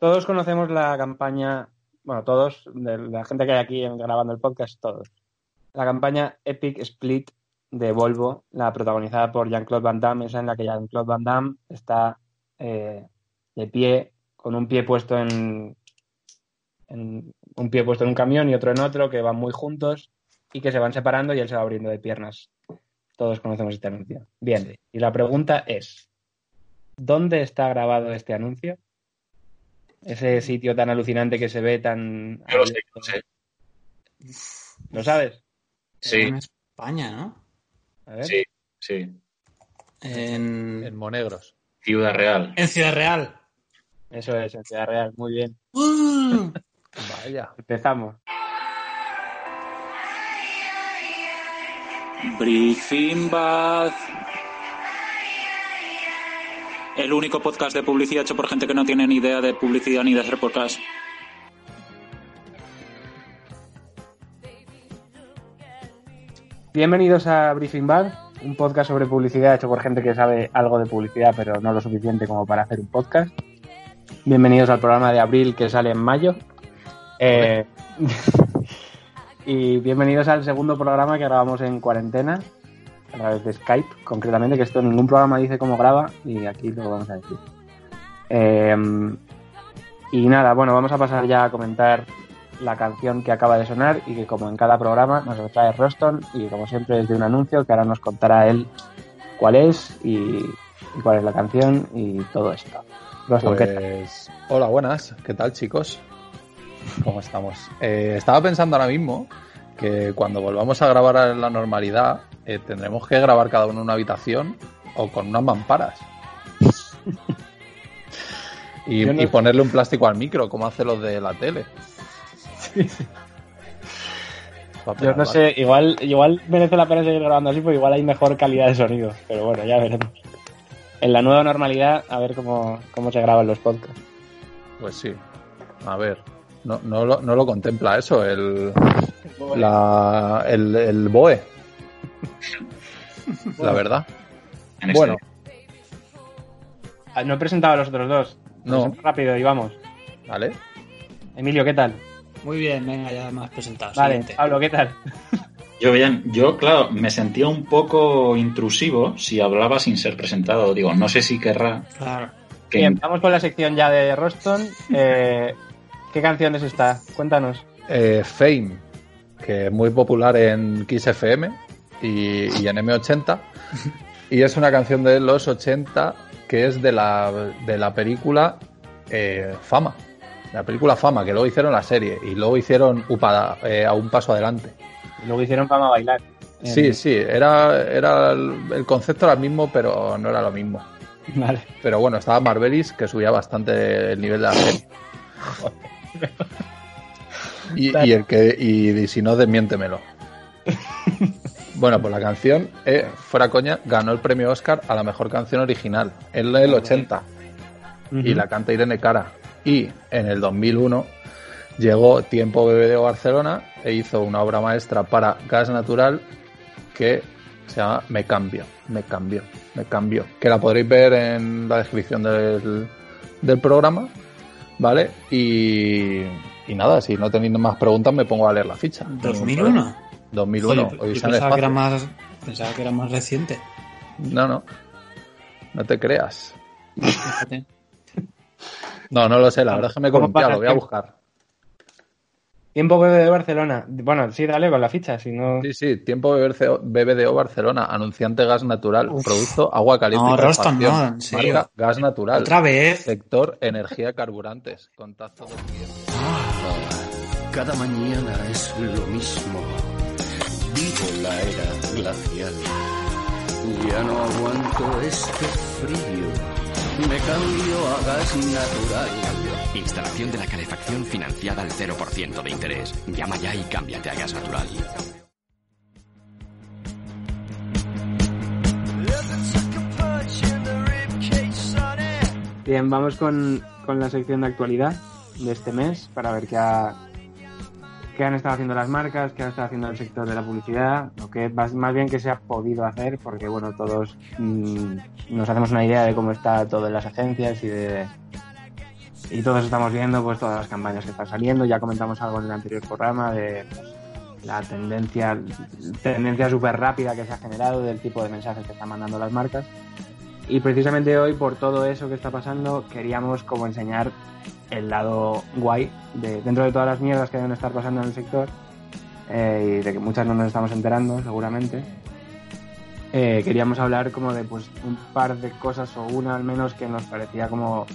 Todos conocemos la campaña, bueno, todos, de la gente que hay aquí grabando el podcast, todos. La campaña Epic Split de Volvo, la protagonizada por Jean-Claude Van Damme, esa en la que Jean-Claude Van Damme está eh, de pie, con un pie puesto en, en, un pie puesto en un camión y otro en otro, que van muy juntos y que se van separando y él se va abriendo de piernas. Todos conocemos este anuncio. Bien, y la pregunta es, ¿dónde está grabado este anuncio? Ese sitio tan alucinante que se ve tan... Yo lo sé, lo sé. ¿Lo sabes? Sí. En España, ¿no? A ver. Sí, sí. En, En Monegros. Ciudad Real. en Ciudad Real. Eso es, en Ciudad Real. Muy bien. ¡Uh! Vaya. Empezamos. Briefing Bad. El único podcast de publicidad hecho por gente que no tiene ni idea de publicidad ni de hacer podcast. Bienvenidos a Briefing Bad, un podcast sobre publicidad hecho por gente que sabe algo de publicidad, pero no lo suficiente como para hacer un podcast. Bienvenidos al programa de abril que sale en mayo. Eh, y bienvenidos al segundo programa que grabamos en cuarentena, a través de Skype, concretamente, que esto ningún programa dice cómo graba y aquí lo vamos a decir. Eh, y nada, bueno, vamos a pasar ya a comentar la canción que acaba de sonar y que como en cada programa nos trae Roston y como siempre es de un anuncio que ahora nos contará él cuál es y, y cuál es la canción y todo esto. Roston, ¿qué tal? Pues, hola, buenas. ¿Qué tal, chicos? ¿Cómo estamos? Eh, estaba pensando ahora mismo que cuando volvamos a grabar a la normalidad eh, tendremos que grabar cada uno en una habitación o con unas mamparas. y, Yo no- y ponerle un plástico al micro, como hacen los de la tele. A Yo no sé, igual, igual merece la pena seguir grabando así, porque igual hay mejor calidad de sonido. Pero bueno, ya veremos. En la nueva normalidad, a ver cómo, cómo se graban los podcasts. Pues sí. A ver. No, no, lo, no lo contempla eso, el, la, el, el BOE. La verdad. En este- Bueno, Ah, No he presentado a los otros dos. No. Rápido y vamos. ¿vale? Emilio, ¿qué tal? Muy bien, venga, ya me has presentado. Vale, Siguiente. Pablo, ¿qué tal? Yo bien, yo claro, me sentía un poco intrusivo si hablaba sin ser presentado. Digo, no sé si querrá Claro. que Bien, vamos con la sección ya de Roston. Eh, ¿Qué canción es esta? Cuéntanos. Eh, Fame, que es muy popular en Kiss FM y, y en M80. Y es una canción de los 80 que es de la, de la película eh, Fama. La película Fama, que luego hicieron la serie y luego hicieron Upa, eh, a un paso adelante. Luego hicieron Fama bailar. Sí, sí, era, era el, el concepto era el mismo, pero no era lo mismo. Vale. Pero bueno, estaba Marvelis, que subía bastante el nivel de la serie. Y, y el que y, y si no, desmiéntemelo. Bueno, pues la canción, eh, fuera coña, ganó el premio Oscar a la mejor canción original en el 80 y la canta Irene Cara. Y en el 2001 llegó Tiempo BBDO Barcelona e hizo una obra maestra para Gas Natural que se llama Me Cambio, Me Cambio, Me Cambio. Que la podréis ver en la descripción del, del programa, ¿vale? Y, y nada, si no tenéis más preguntas me pongo a leer la ficha. No hay ningún 2001. Problema. 2001, Joder, hoy yo está en el pensaba que, era más, pensaba que era más reciente. No, no. No te creas. No, no lo sé, la verdad es que me ¿Cómo confía, pasa lo voy a buscar. Tiempo bebé de Barcelona. Bueno, sí, dale con la ficha, si no. Sí, sí, tiempo BBDO Barcelona, anunciante gas natural, Uf. producto agua caliente No, y Roston, no, en serio. Marca gas natural. Otra vez. Sector energía carburantes. Contacto de cliente. Cada mañana es lo mismo. Vivo la era glacial. Ya no aguanto este frío. Me cambio a gas natural. Instalación de la calefacción financiada al 0% de interés. Llama ya y cámbiate a gas natural. Bien, vamos con, con la sección de actualidad de este mes para ver qué, ha- qué han estado haciendo las marcas, qué ha estado haciendo el sector de la publicidad, o qué más, más bien qué se ha podido hacer, porque bueno, todos mm, nos hacemos una idea de cómo está todo en las agencias y de y todos estamos viendo pues todas las campañas que están saliendo. Ya comentamos algo en el anterior programa de la tendencia, tendencia súper rápida que se ha generado del tipo de mensajes que están mandando las marcas. Y precisamente hoy, por todo eso que está pasando, queríamos como enseñar el lado guay de dentro de todas las mierdas que deben estar pasando en el sector eh, y de que muchas no nos estamos enterando seguramente. eh, queríamos hablar como de pues un par de cosas o una al menos que nos parecía como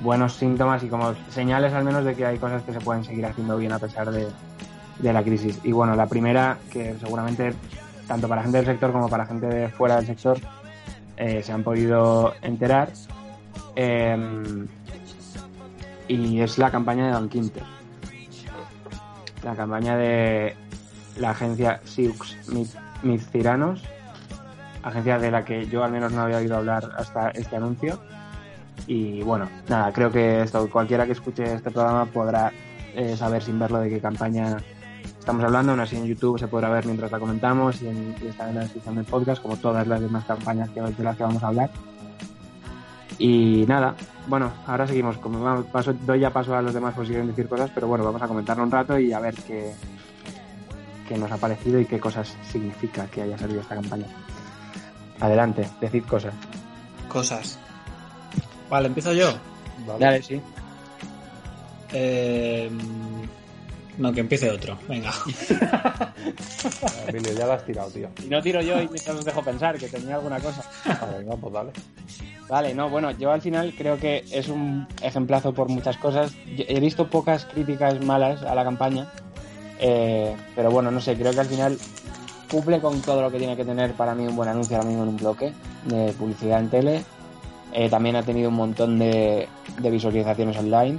buenos síntomas y como señales al menos de que hay cosas que se pueden seguir haciendo bien a pesar de, de la crisis. Y bueno, la primera, que seguramente tanto para gente del sector como para gente de fuera del sector eh, se han podido enterar, eh, y es la campaña de Don Quinter. La campaña de la agencia Siux Mizciranos, agencia de la que yo al menos no había oído hablar hasta este anuncio. Y bueno, nada, creo que esto, cualquiera que escuche este programa podrá eh, saber sin verlo de qué campaña estamos hablando. Aún así en YouTube se podrá ver mientras la comentamos y, en, y está en la descripción del podcast, como todas las demás campañas que, de las que vamos a hablar. Y nada, bueno, ahora seguimos. Como paso, doy ya paso a los demás por si quieren decir cosas, pero bueno, vamos a comentarlo un rato y a ver qué, qué nos ha parecido y qué cosas significa que haya salido esta campaña. Adelante, decid cosas. Cosas. Vale, empiezo yo. Dale, sí. Eh, no, que empiece otro. Venga. Emilio, ya la has tirado, tío. Y no tiro yo y mientras os dejo pensar que tenía alguna cosa. Ah, venga, pues dale. Vale, no, bueno, yo al final creo que es un ejemplazo por muchas cosas. Yo he visto pocas críticas malas a la campaña, eh, pero bueno, no sé, creo que al final cumple con todo lo que tiene que tener para mí un buen anuncio ahora mismo en un bloque de publicidad en tele. Eh, también ha tenido un montón de, de visualizaciones online.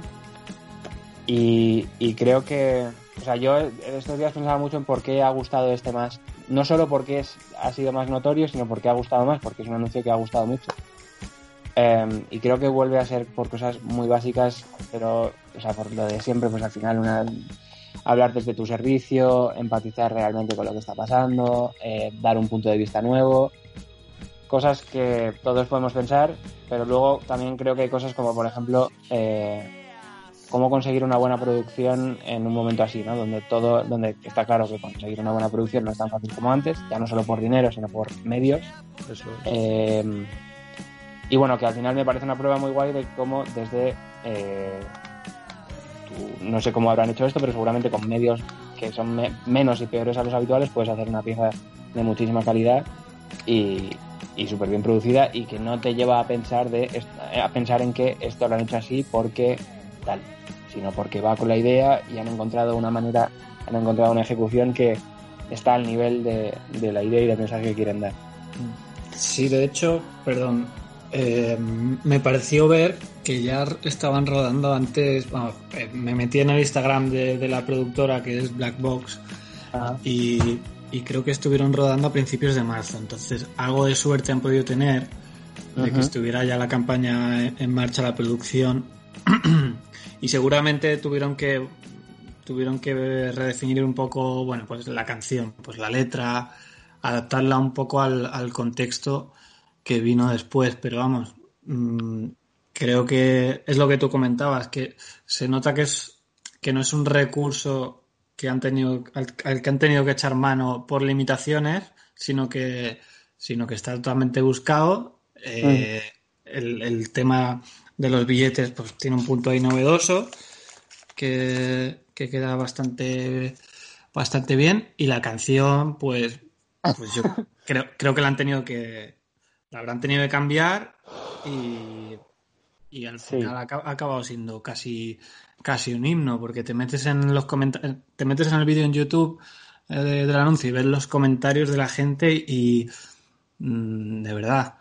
Y, y, creo que, o sea, yo estos días pensaba mucho en por qué ha gustado este más. No solo porque es, ha sido más notorio, sino porque ha gustado más, porque es un anuncio que ha gustado mucho. Eh, y creo que vuelve a ser por cosas muy básicas, pero, o sea, por lo de siempre, pues al final una, hablar desde tu servicio, empatizar realmente con lo que está pasando, eh, dar un punto de vista nuevo, cosas que todos podemos pensar, pero luego también creo que hay cosas como, por ejemplo, eh, cómo conseguir una buena producción en un momento así, ¿no? Donde todo, donde está claro que conseguir una buena producción no es tan fácil como antes, ya no solo por dinero, sino por medios. Eso es. Eh, y bueno, que al final me parece una prueba muy guay de cómo desde eh, tu, no sé cómo habrán hecho esto, pero seguramente con medios que son me menos y peores a los habituales puedes hacer una pieza de muchísima calidad y, y súper bien producida y que no te lleva a pensar de a pensar en que esto lo han hecho así porque tal, sino porque va con la idea y han encontrado una manera, han encontrado una ejecución que está al nivel de, de la idea y del mensaje que quieren dar. Sí, de hecho, perdón, eh, me pareció ver que ya estaban rodando antes. Bueno, eh, me metí en el Instagram de, de, la productora que es Black Box y, y, creo que estuvieron rodando a principios de marzo. Entonces, algo de suerte han podido tener de uh -huh. que estuviera ya la campaña en marcha, la producción. y seguramente tuvieron que tuvieron que redefinir un poco, bueno, pues la canción, pues la letra, adaptarla un poco al, al contexto que vino después, pero vamos, mmm, creo que es lo que tú comentabas, que se nota que es que no es un recurso que han tenido al, al que han tenido que echar mano por limitaciones, sino que sino que está totalmente buscado. Eh, mm. el, el, tema de los billetes pues tiene un punto ahí novedoso que, que queda bastante bastante bien y la canción pues pues yo creo, creo que la han tenido que la habrán tenido que cambiar y, y al final sí. ha, ha, acabado siendo casi casi un himno porque te metes en los te metes en el vídeo en YouTube eh, de, del anuncio y ves los comentarios de la gente y mmm, de verdad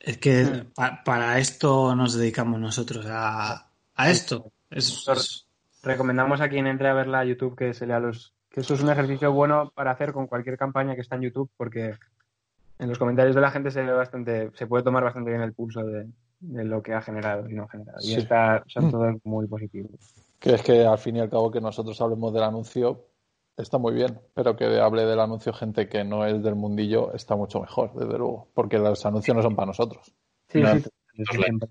es que mm. pa, para esto nos dedicamos nosotros a, a esto es, es... recomendamos a quien entre a verla a YouTube que se lea los que eso es un ejercicio bueno para hacer con cualquier campaña que está en YouTube porque en los comentarios de la gente se ve bastante, se puede tomar bastante bien el pulso de, de lo que ha generado y no ha generado. Sí. Y está, son todos muy positivos. Que es que al fin y al cabo que nosotros hablemos del anuncio está muy bien, pero que hable del anuncio gente que no es del mundillo está mucho mejor, desde luego, porque los anuncios no son para nosotros. Sí, no sí, siempre.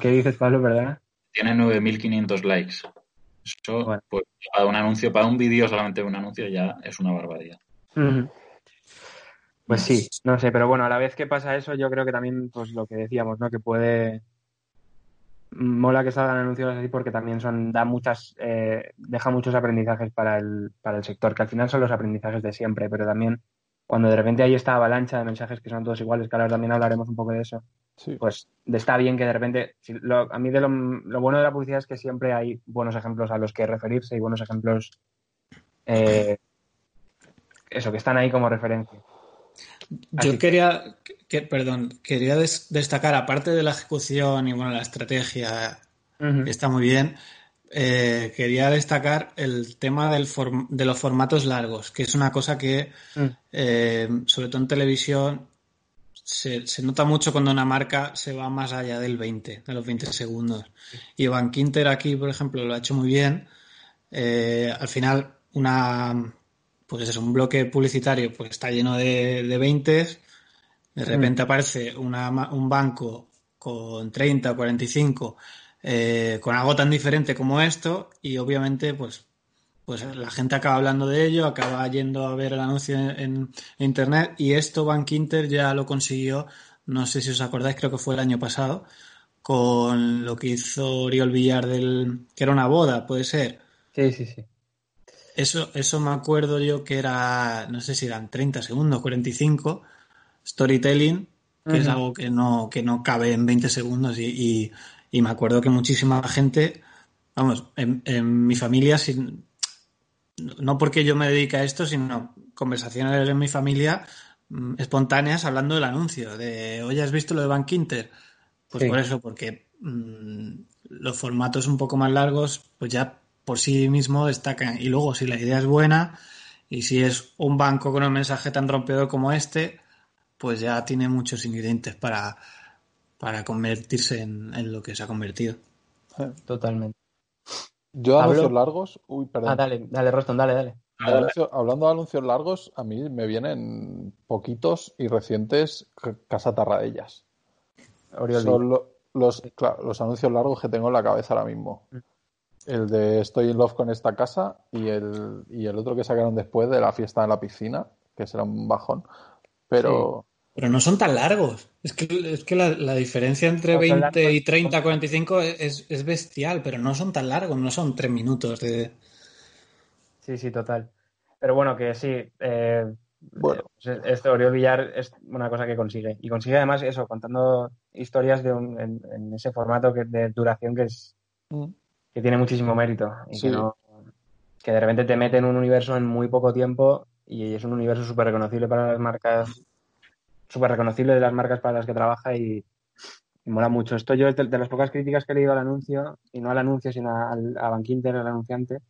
¿Qué dices, Pablo, verdad? Tiene 9.500 likes. Eso, Bueno. pues, para un anuncio, para un vídeo solamente un anuncio ya es una barbaridad. Ujú. Pues sí, no sé, pero bueno, a la vez que pasa eso, yo creo que también, pues lo que decíamos, ¿no? Que puede. Mola que salgan anuncios así porque también son, da muchas, eh, deja muchos aprendizajes para el, para el sector, que al final son los aprendizajes de siempre, pero también cuando de repente hay esta avalancha de mensajes que son todos iguales, que ahora también hablaremos un poco de eso, Sí. pues está bien que de repente, si lo- a mí de lo, lo bueno de la publicidad es que siempre hay buenos ejemplos a los que referirse y buenos ejemplos, eh, eso, que están ahí como referencia. Yo Así- quería, que, perdón, quería des- destacar, aparte de la ejecución y bueno, la estrategia, que está muy bien, eh, quería destacar el tema del form- de los formatos largos, que es una cosa que, Mm. eh, sobre todo en televisión, se, se nota mucho cuando una marca se va más allá del 20, de los 20 segundos. Y Van Quinter aquí, por ejemplo, lo ha hecho muy bien. Eh, al final, una, pues es un bloque publicitario pues está lleno de, de 20, de repente aparece una un banco con 30 o 45 eh, con algo tan diferente como esto y obviamente pues pues la gente acaba hablando de ello, acaba yendo a ver el anuncio en, en internet y esto Bank Inter ya lo consiguió, no sé si os acordáis, creo que fue el año pasado, con lo que hizo Oriol Villar del que era una boda, puede ser. Sí, sí, sí. Eso, eso me acuerdo yo que era, no sé si eran 30 segundos, 45, storytelling, que es algo que no, que no cabe en 20 segundos y, y- y me acuerdo que muchísima gente, vamos, en, en mi familia, sin, no porque yo me dedique a esto, sino conversaciones en mi familia mm, espontáneas hablando del anuncio, de, oye, ¿has visto lo de Bank Inter? Pues Sí. por eso, porque mm, los formatos un poco más largos, pues ya por sí mismo destacan. Y luego, si la idea es buena y si es un banco con un mensaje tan rompedor como este, pues ya tiene muchos ingredientes para, para convertirse en, en lo que se ha convertido. Totalmente. Yo Pablo. anuncios largos, uy, perdón. Ah, dale, dale, Roston, dale, dale. Anuncio- hablando de anuncios largos, a mí me vienen poquitos y recientes Casa Tarradellas. Oriol Son lo- los, claro, los anuncios largos que tengo en la cabeza ahora mismo. Mm. El de Estoy in love con esta casa y el, y el otro que sacaron después de la fiesta en la piscina, que será un bajón. Pero Pero no son tan largos. Es que, es que la, la diferencia entre No, son 20 y largos. 30, 45 es, es bestial, pero no son tan largos, no son tres minutos de... Sí, sí, total. Pero bueno, que sí. eh, Bueno. pues esto, Oriol Villar es una cosa que consigue. Y consigue además eso, contando historias de un, en, en ese formato que, de duración que es mm, que tiene muchísimo mérito. Y Sí. que, no, que de repente te mete en un universo en muy poco tiempo y es un universo súper reconocible para las marcas, súper reconocible de las marcas para las que trabaja y, y mola mucho. Esto yo, de, de las pocas críticas que he leído al anuncio, y no al anuncio, sino al, a Bankinter, al anunciante,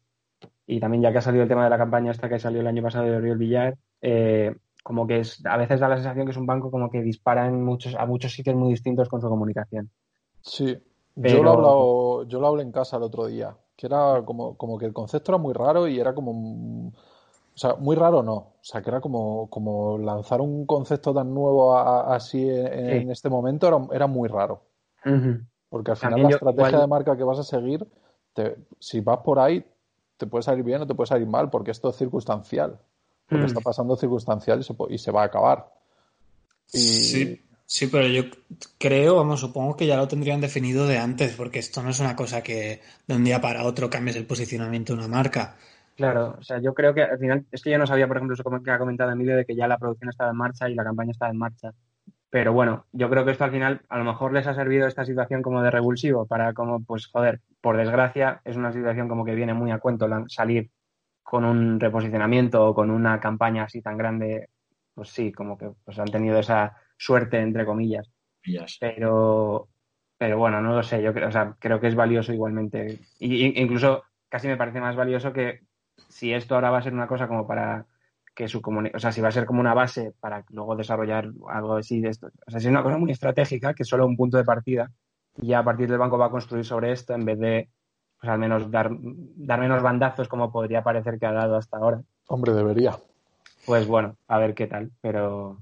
y también ya que ha salido el tema de la campaña esta que salió el año pasado de Oriol Villar, eh, como que es, a veces da la sensación que es un banco como que dispara en muchos, a muchos sitios muy distintos con su comunicación. sí, Pero- yo, lo hablado, yo lo hablé en casa el otro día, que era como, como que el concepto era muy raro y era como... O sea, muy raro no. O sea, que era como, como lanzar un concepto tan nuevo a- a- así en, este momento era, era muy raro. Porque al final También la yo- estrategia igual- de marca que vas a seguir, te- si vas por ahí, te puede salir bien o te puede salir mal, porque esto es circunstancial. Lo que Mm. está pasando circunstancial y se, po- y se va a acabar. Y- Sí, sí, pero yo creo, vamos, supongo que ya lo tendrían definido de antes, porque esto no es una cosa que de un día para otro cambies el posicionamiento de una marca. Claro, o sea, yo creo que al final, es que yo no sabía, por ejemplo, eso que ha comentado Emilio, de que ya la producción estaba en marcha y la campaña estaba en marcha. Pero bueno, yo creo que esto al final a lo mejor les ha servido esta situación como de revulsivo para como, pues joder, por desgracia es una situación como que viene muy a cuento la- salir con un reposicionamiento o con una campaña así tan grande, pues sí, como que pues han tenido esa suerte, entre comillas. Pero, pero bueno, no lo sé, yo creo, o sea, creo que es valioso igualmente. Y- incluso casi me parece más valioso que si esto ahora va a ser una cosa como para que su comunicación, o sea, si va a ser como una base para luego desarrollar algo así de esto. O sea, si es una cosa muy estratégica, que es solo un punto de partida, y ya a partir del banco va a construir sobre esto en vez de, pues al menos dar, dar menos bandazos como podría parecer que ha dado hasta ahora. Hombre, debería. Pues bueno, a ver qué tal, pero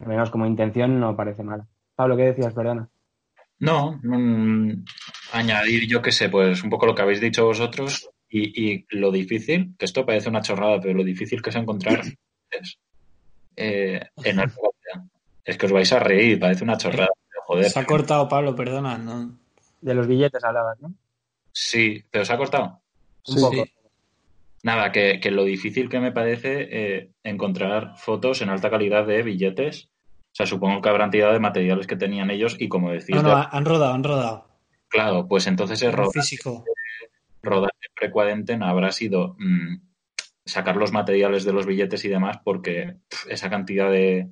al menos como intención no parece mala. Pablo, ¿qué decías? Perdona. No, mm, añadir, yo qué sé, pues un poco lo que habéis dicho vosotros y, y lo difícil, que esto parece una chorrada, pero lo difícil que es encontrar es eh, en el Es que os vais a reír, parece una chorrada. pero Joder. Se ha cortado, Pablo, perdona. No. De los billetes hablabas, ¿no? Sí, pero se ha cortado. Un Sí. poco. Nada, que, que lo difícil que me parece eh, encontrar fotos en alta calidad de billetes. O sea, supongo que habrán tirado de materiales que tenían ellos y como decís, No, no, de- han rodado, han rodado. claro, pues entonces es rodar, físico. Rodar en precuarentena habrá sido mm, sacar los materiales de los billetes y demás porque esa cantidad de,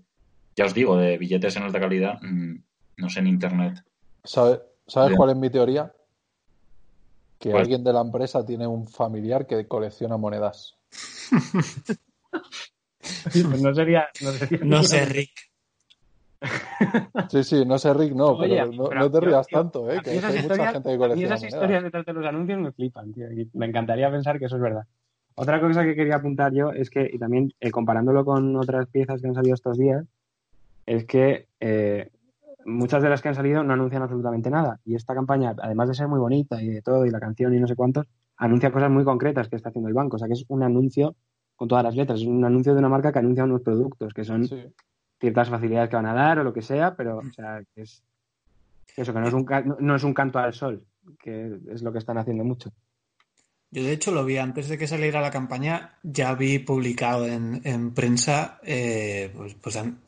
ya os digo, de billetes en alta calidad, mm, no sé en internet. ¿Sabe- ¿Sabes Bien. cuál es mi teoría? Que ¿Cuál? alguien de la empresa tiene un familiar que colecciona monedas. Pues no sería. No, sería No sé, Rick. Sí, sí, no sé, Rick, no, Oye, pero no, pero no te rías yo- tanto, ¿eh? Que esas hay mucha historias- gente que colecciona esas monedas. historias detrás de los anuncios me flipan, tío. y me encantaría pensar que eso es verdad. Otra cosa que quería apuntar yo es que, y también eh, comparándolo con otras piezas que han salido estos días, es que eh, muchas de las que han salido no anuncian absolutamente nada. Y esta campaña, además de ser muy bonita y de todo, y la canción y no sé cuántos, anuncia cosas muy concretas que está haciendo el banco. O sea, que es un anuncio con todas las letras. Es un anuncio de una marca que anuncia unos productos, que son Sí. Ciertas facilidades que van a dar o lo que sea, pero o sea, que es que eso, que no es, un, no, no es un canto al sol, que es lo que están haciendo mucho. Yo de hecho lo vi antes de que saliera la campaña, ya vi publicado en, en prensa, eh, pues, pues an-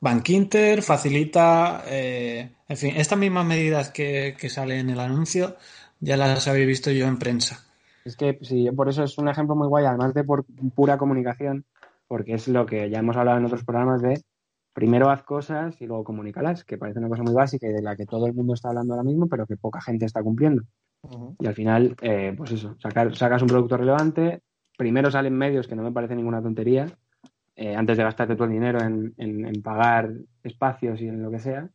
Bankinter facilita, eh, en fin, estas mismas medidas que, que salen en el anuncio, ya las había visto yo en prensa. Es que sí, por eso es un ejemplo muy guay, además de por pura comunicación, porque es lo que ya hemos hablado en otros programas de primero haz cosas y luego comunícalas, que parece una cosa muy básica y de la que todo el mundo está hablando ahora mismo, pero que poca gente está cumpliendo. Y al final, eh, pues eso, sacar, sacas un producto relevante, primero salen medios que no me parece ninguna tontería, eh, antes de gastarte todo el dinero en, en- en pagar espacios y en lo que sea,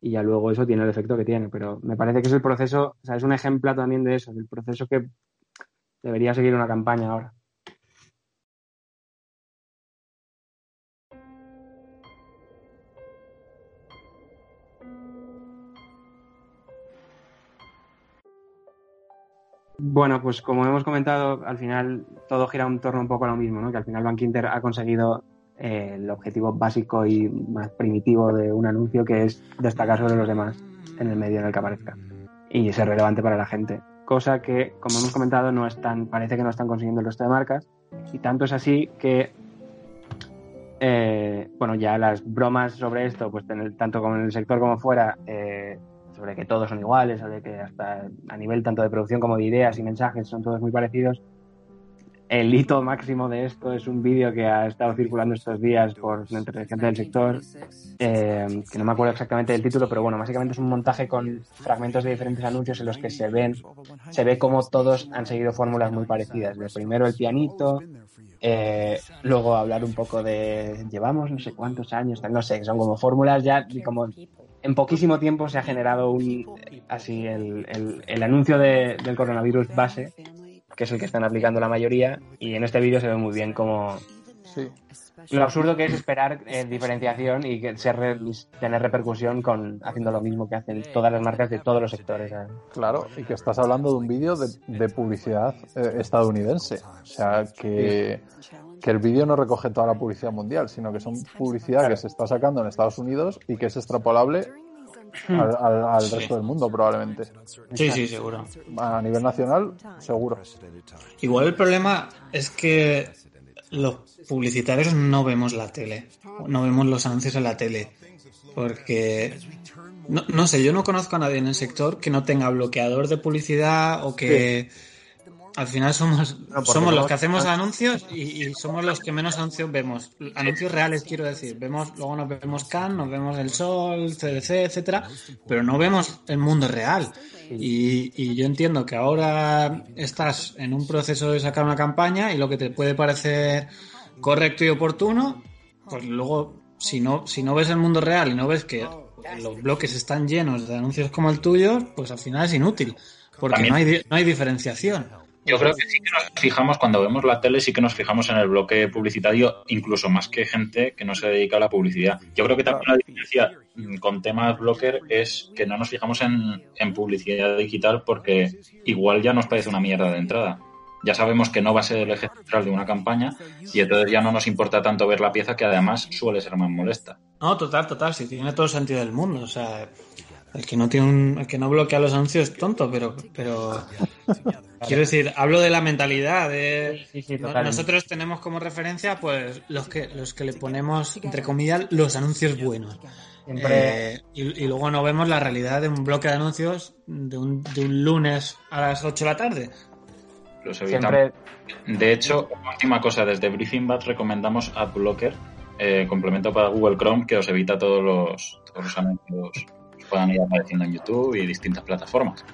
y ya luego eso tiene el efecto que tiene. Pero me parece que es el proceso, o sea, es un ejemplo también de eso, del proceso que debería seguir una campaña ahora. Bueno, pues como hemos comentado, al final todo gira en torno un poco a lo mismo, ¿no? Que al final Bank Inter ha conseguido eh, el objetivo básico y más primitivo de un anuncio, que es destacar sobre los demás en el medio en el que aparezca y ser relevante para la gente. Cosa que, como hemos comentado, no están, parece que no están consiguiendo el resto de marcas. Y tanto es así que, eh, bueno, ya las bromas sobre esto, pues tanto como en el sector como fuera, eh, sobre que todos son iguales, sobre que hasta a nivel tanto de producción como de ideas y mensajes son todos muy parecidos. El hito máximo de esto es un vídeo que ha estado circulando estos días por entre gente del sector, eh, que no me acuerdo exactamente del título, pero bueno, básicamente es un montaje con fragmentos de diferentes anuncios en los que se ven, se ve como todos han seguido fórmulas muy parecidas. De primero el pianito, eh, luego hablar un poco de llevamos no sé cuántos años, no sé, son como fórmulas ya como en poquísimo tiempo se ha generado un así el, el- el anuncio de- del coronavirus base, que es el que están aplicando la mayoría, y en este vídeo se ve muy bien como Sí. lo absurdo que es esperar eh, diferenciación y que ser re- tener repercusión con haciendo lo mismo que hacen todas las marcas de todos los sectores. Claro, y que estás hablando de un vídeo de, de publicidad eh, estadounidense. O sea, que, que el vídeo no recoge toda la publicidad mundial, sino que son publicidad que se está sacando en Estados Unidos y que es extrapolable al, al- al Sí. resto del mundo, probablemente. Sí, sí, seguro. A nivel nacional, seguro. Igual el problema es que los publicitarios no vemos la tele, no vemos los anuncios en la tele, porque no, no sé, yo no conozco a nadie en el sector que no tenga bloqueador de publicidad o que al final somos, No, somos los que hacemos anuncios y, y somos los que menos anuncios vemos. Anuncios reales, quiero decir. Vemos, luego nos vemos Cannes, nos vemos El Sol, CDC, etcétera, pero no vemos el mundo real. Y, y yo entiendo que ahora estás en un proceso de sacar una campaña y lo que te puede parecer correcto y oportuno, pues luego, si no, si no ves el mundo real y no ves que los bloques están llenos de anuncios como el tuyo, pues al final es inútil, porque También- no hay, di- no hay diferenciación. Yo creo que sí que nos fijamos, cuando vemos la tele, sí que nos fijamos en el bloque publicitario, incluso más que gente que no se dedica a la publicidad. Yo creo que también la diferencia mm, con temas blocker es que no nos fijamos en, en publicidad digital porque igual ya nos parece una mierda de entrada. Ya sabemos que no va a ser el eje central de una campaña y entonces ya no nos importa tanto ver la pieza que además suele ser más molesta. No, total, total, sí, tiene todo el sentido del mundo. O sea, el que no tiene un, el que no bloquea los anuncios es tonto, pero, pero quiero decir, hablo de la mentalidad. De, Sí, sí, no- totalmente. nosotros tenemos como referencia, pues, los que, los que le ponemos entre comillas los anuncios buenos. Siempre, Eh, y, y luego no vemos la realidad de un bloque de anuncios de un, de un lunes a las 8 de la tarde. Los evitamos. siempre, De hecho, última cosa, desde Briefing Bad recomendamos AdBlocker, eh, complemento para Google Chrome que os evita todos los, todos los anuncios puedan ir apareciendo en YouTube y distintas plataformas.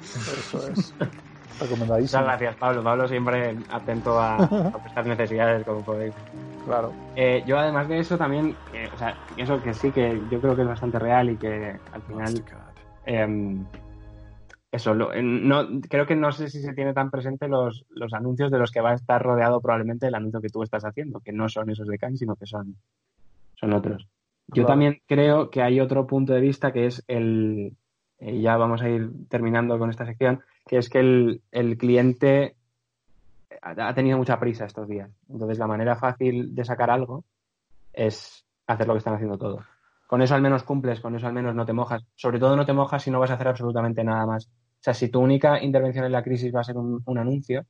Eso es. muchas Recomendadísimo. gracias, Pablo. Pablo siempre atento a, a prestar necesidades, como podéis. Claro. Eh, yo además de eso también, eh, o sea, eso que sí que yo creo que es bastante real y que al final, em, eso, lo- no, creo que no sé si se tiene tan presente los, los anuncios de los que va a estar rodeado probablemente el anuncio que tú estás haciendo, que no son esos de Cannes, sino que son, son otros. Yo Claro. también creo que hay otro punto de vista que es el, eh, ya vamos a ir terminando con esta sección, que es que el, el cliente ha ha tenido mucha prisa estos días. Entonces, la manera fácil de sacar algo es hacer lo que están haciendo todos. Con eso al menos cumples, con eso al menos no te mojas. Sobre todo no te mojas si no vas a hacer absolutamente nada más. O sea, si tu única intervención en la crisis va a ser un, un anuncio,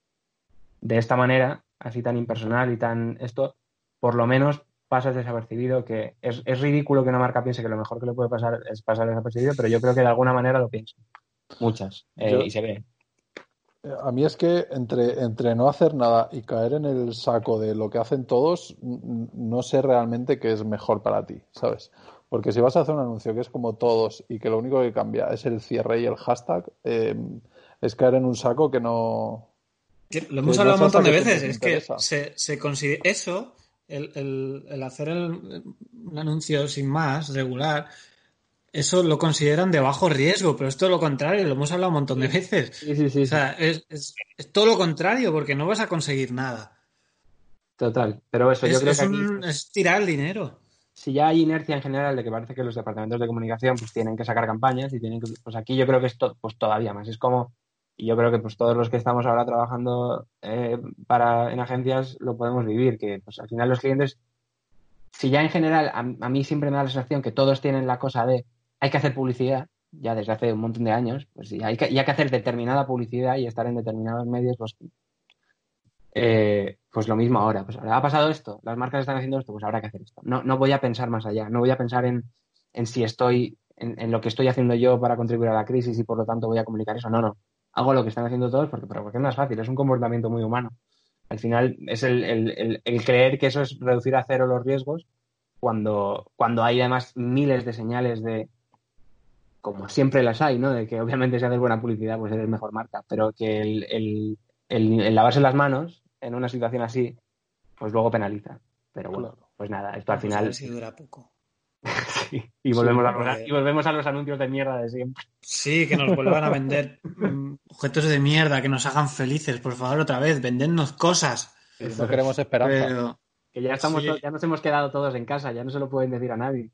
de esta manera, así tan impersonal y tan esto, por lo menos pasas desapercibido, que es, es ridículo que una marca piense que lo mejor que le puede pasar es pasar desapercibido, pero yo creo que de alguna manera lo piensa. Muchas. Eh, Yo- y se ve. A mí es que entre, entre no hacer nada y caer en el saco de lo que hacen todos, no sé realmente qué es mejor para ti, ¿sabes? Porque si vas a hacer un anuncio que es como todos y que lo único que cambia es el cierre y el hashtag, eh, es caer en un saco que no... Lo hemos hablado un montón de veces. Es que se, se considera eso, el, el- el hacer el- un anuncio sin más, regular, eso lo consideran de bajo riesgo, pero es todo lo contrario, lo hemos hablado un montón de veces. Sí, sí, sí. O sea, es, es- es todo lo contrario, porque no vas a conseguir nada. Total. Pero eso, yo creo que aquí, un- es tirar el dinero. si ya hay inercia en general de que parece que los departamentos de comunicación pues tienen que sacar campañas y tienen que, pues aquí yo creo que es to- pues todavía más. Es como, y yo creo que pues todos los que estamos ahora trabajando eh, para en agencias lo podemos vivir, que pues al final los clientes, si ya en general a, a mí siempre me da la sensación que todos tienen la cosa de hay que hacer publicidad, ya desde hace un montón de años, pues sí, hay que, y hay que hacer determinada publicidad y estar en determinados medios, pues eh, pues lo mismo ahora. Pues ha pasado esto, las marcas están haciendo esto, pues habrá que hacer esto. No, no voy a pensar más allá, no voy a pensar en, en si estoy, en, en lo que estoy haciendo yo para contribuir a la crisis y por lo tanto voy a comunicar eso. No, no. Hago lo que están haciendo todos porque, pero porque es más fácil, es un comportamiento muy humano. Al final es el, el- el- el creer que eso es reducir a cero los riesgos cuando, cuando hay además miles de señales de, como siempre las hay, ¿no? De que obviamente si haces buena publicidad, pues eres mejor marca, pero que el, el, lavarse las manos en una situación así, pues luego penaliza. Pero bueno, pues nada, esto al final. dura poco. sí, y, volvemos a los, porque- y volvemos a los anuncios de mierda de siempre. Sí, que nos vuelvan a vender objetos de mierda, que nos hagan felices, por favor, otra vez, vendednos cosas. No queremos esperanza. Pero Que ya estamos, Sí. to- ya nos hemos quedado todos en casa, ya no se lo pueden decir a nadie.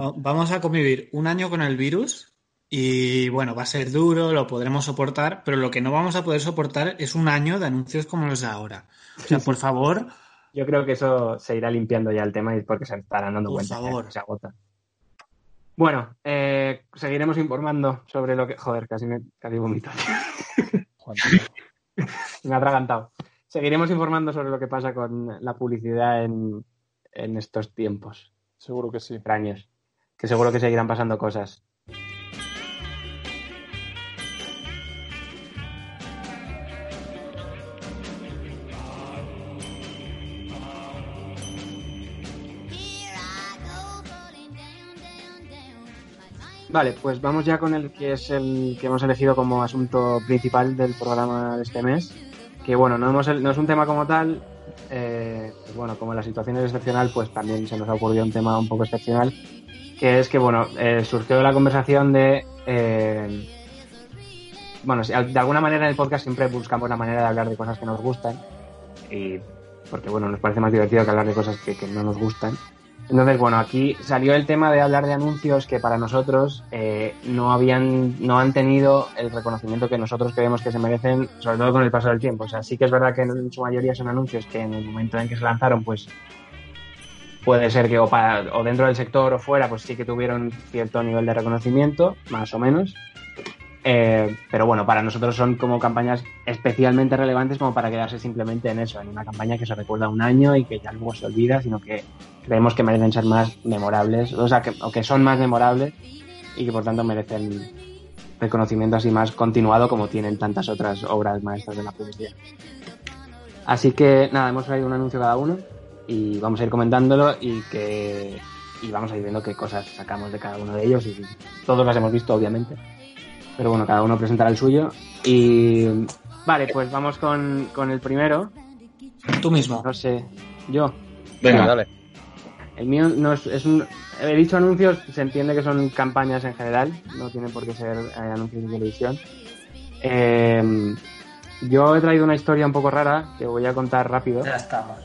va- vamos a convivir un año con el virus y bueno, va a ser duro, lo podremos soportar, pero lo que no vamos a poder soportar es un año de anuncios como los de ahora. O sea, por favor, Yo creo que eso se irá limpiando ya el tema y es porque se estarán dando Por cuenta favor. que se agota. Bueno, eh, seguiremos informando sobre lo que. Joder, casi me casi vomito. Me ha atragantado. Seguiremos informando sobre lo que pasa con la publicidad en, en estos tiempos Seguro que sí. extraños. Que seguro que seguirán pasando cosas. Vale, pues vamos ya con el que es el que hemos elegido como asunto principal del programa de este mes. Que bueno, no, hemos, no es un tema como tal. eh, pues bueno, como la situación es excepcional, pues también se nos ha ocurrido un tema un poco excepcional. Que es que, bueno, eh, surgió la conversación de. eh, bueno, de alguna manera en el podcast siempre buscamos la manera de hablar de cosas que nos gustan. Y porque, bueno, nos parece más divertido que hablar de cosas que, que no nos gustan. Entonces, bueno, aquí salió el tema de hablar de anuncios que para nosotros eh, no habían, no han tenido el reconocimiento que nosotros creemos que se merecen, sobre todo con el paso del tiempo. O sea, sí que es verdad que en su mayoría son anuncios que en el momento en que se lanzaron, pues puede ser que o, para, o dentro del sector o fuera, pues sí que tuvieron cierto nivel de reconocimiento, más o menos. Eh, pero bueno, para nosotros son como campañas especialmente relevantes como para quedarse simplemente en eso, en una campaña que se recuerda un año y que ya luego se olvida, sino que creemos que merecen ser más memorables, o sea, que, o que son más memorables y que por tanto merecen reconocimiento así más continuado como tienen tantas otras obras maestras de la publicidad. Así que nada, hemos traído un anuncio cada uno y vamos a ir comentándolo y que y vamos a ir viendo qué cosas sacamos de cada uno de ellos y todos las hemos visto obviamente pero bueno, cada uno presentará el suyo. Y vale, pues vamos con, con el primero. Tú mismo. No sé, yo. Venga, dale. El mío no es, es un. He dicho anuncios, se entiende que son campañas en general, no tienen por qué ser eh, anuncios de televisión. Eh, yo he traído una historia un poco rara que voy a contar rápido. Ya estamos.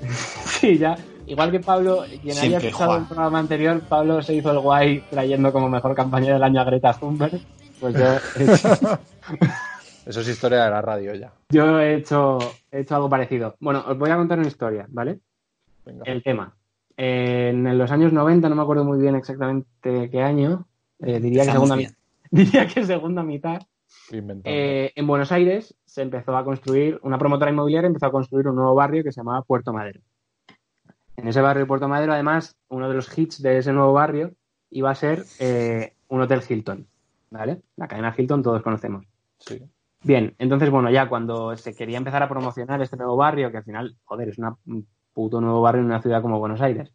sí, ya. Igual que Pablo, quien haya escuchado el programa anterior, Pablo se hizo el guay trayendo como mejor campaña del año a Greta Thunberg. Pues yo Eso es historia de la radio ya. yo he hecho, he hecho algo parecido. Bueno, os voy a contar una historia, ¿vale? Venga. El tema. Eh, en los años 90, no me acuerdo muy bien exactamente qué año, eh, diría, que segunda, diría que segunda mitad, eh, en Buenos Aires se empezó a construir, una promotora inmobiliaria empezó a construir un nuevo barrio que se llamaba Puerto Madero. En ese barrio de Puerto Madero, además, uno de los hits de ese nuevo barrio iba a ser eh, un hotel Hilton, ¿vale? La cadena Hilton todos conocemos. Sí. Bien, entonces, bueno, ya cuando se quería empezar a promocionar este nuevo barrio, que al final, joder, es una- un puto nuevo barrio en una ciudad como Buenos Aires,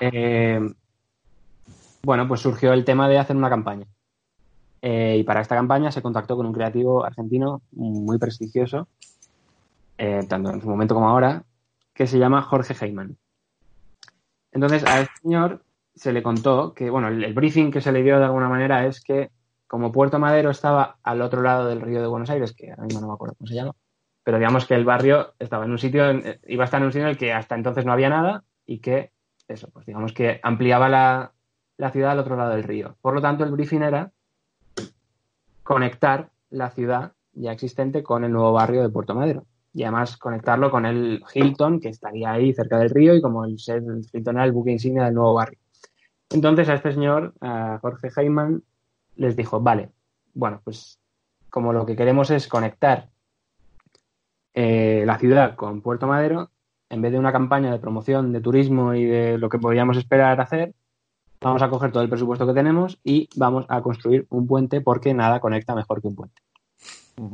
eh, bueno, pues surgió el tema de hacer una campaña. Eh, y para esta campaña se contactó con un creativo argentino muy prestigioso, eh, tanto en su momento como ahora, que se llama Jorge Heyman. Entonces, a este señor se le contó que, bueno, el, el briefing que se le dio de alguna manera es que como Puerto Madero estaba al otro lado del río de Buenos Aires, que ahora mismo no me acuerdo cómo se llama, pero digamos que el barrio estaba en un sitio, eh, iba a estar en un sitio en el que hasta entonces no había nada y que, eso, pues digamos que ampliaba la, la ciudad al otro lado del río. Por lo tanto, el briefing era conectar la ciudad ya existente con el nuevo barrio de Puerto Madero. Y además conectarlo con el Hilton, que estaría ahí cerca del río, y como el Hilton era el buque insignia del nuevo barrio. Entonces a este señor, a Jorge Heyman, les dijo, vale, bueno, pues como lo que queremos es conectar eh, la ciudad con Puerto Madero, en vez de una campaña de promoción de turismo y de lo que podríamos esperar hacer, vamos a coger todo el presupuesto que tenemos y vamos a construir un puente porque nada conecta mejor que un puente.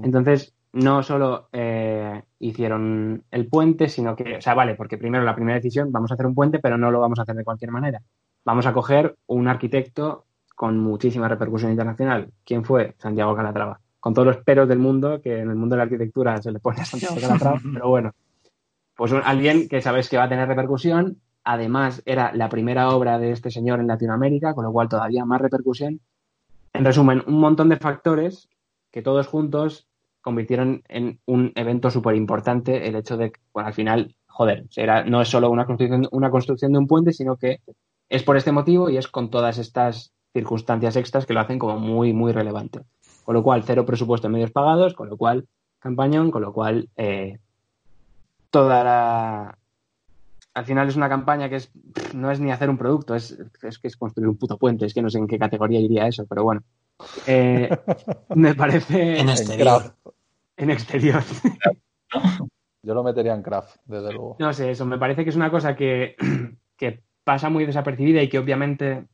Entonces, no solo eh, hicieron el puente, sino que, o sea, vale, porque primero la primera decisión, vamos a hacer un puente, pero no lo vamos a hacer de cualquier manera. Vamos a coger un arquitecto con muchísima repercusión internacional. ¿Quién fue? Santiago Calatrava. Con todos los peros del mundo, que en el mundo de la arquitectura se le pone a Santiago Calatrava, pero bueno. Pues un- alguien que sabes que va a tener repercusión. Además, era la primera obra de este señor en Latinoamérica, con lo cual todavía más repercusión. En resumen, un montón de factores que todos juntos convirtieron en un evento súper importante el hecho de que, bueno, al final, joder, era, no es solo una construcción, una construcción de un puente, sino que es por este motivo y es con todas estas circunstancias extras que lo hacen como muy, muy relevante. Con lo cual, cero presupuesto en medios pagados, con lo cual, campañón, con lo cual, eh, toda la... Al final es una campaña que es no es ni hacer un producto, es, es que es construir un puto puente, es que no sé en qué categoría iría eso, pero bueno. Eh, me parece En exterior. En exterior. Yo lo metería en craft, desde luego. No sé, eso me parece que es una cosa que, que pasa muy desapercibida y que obviamente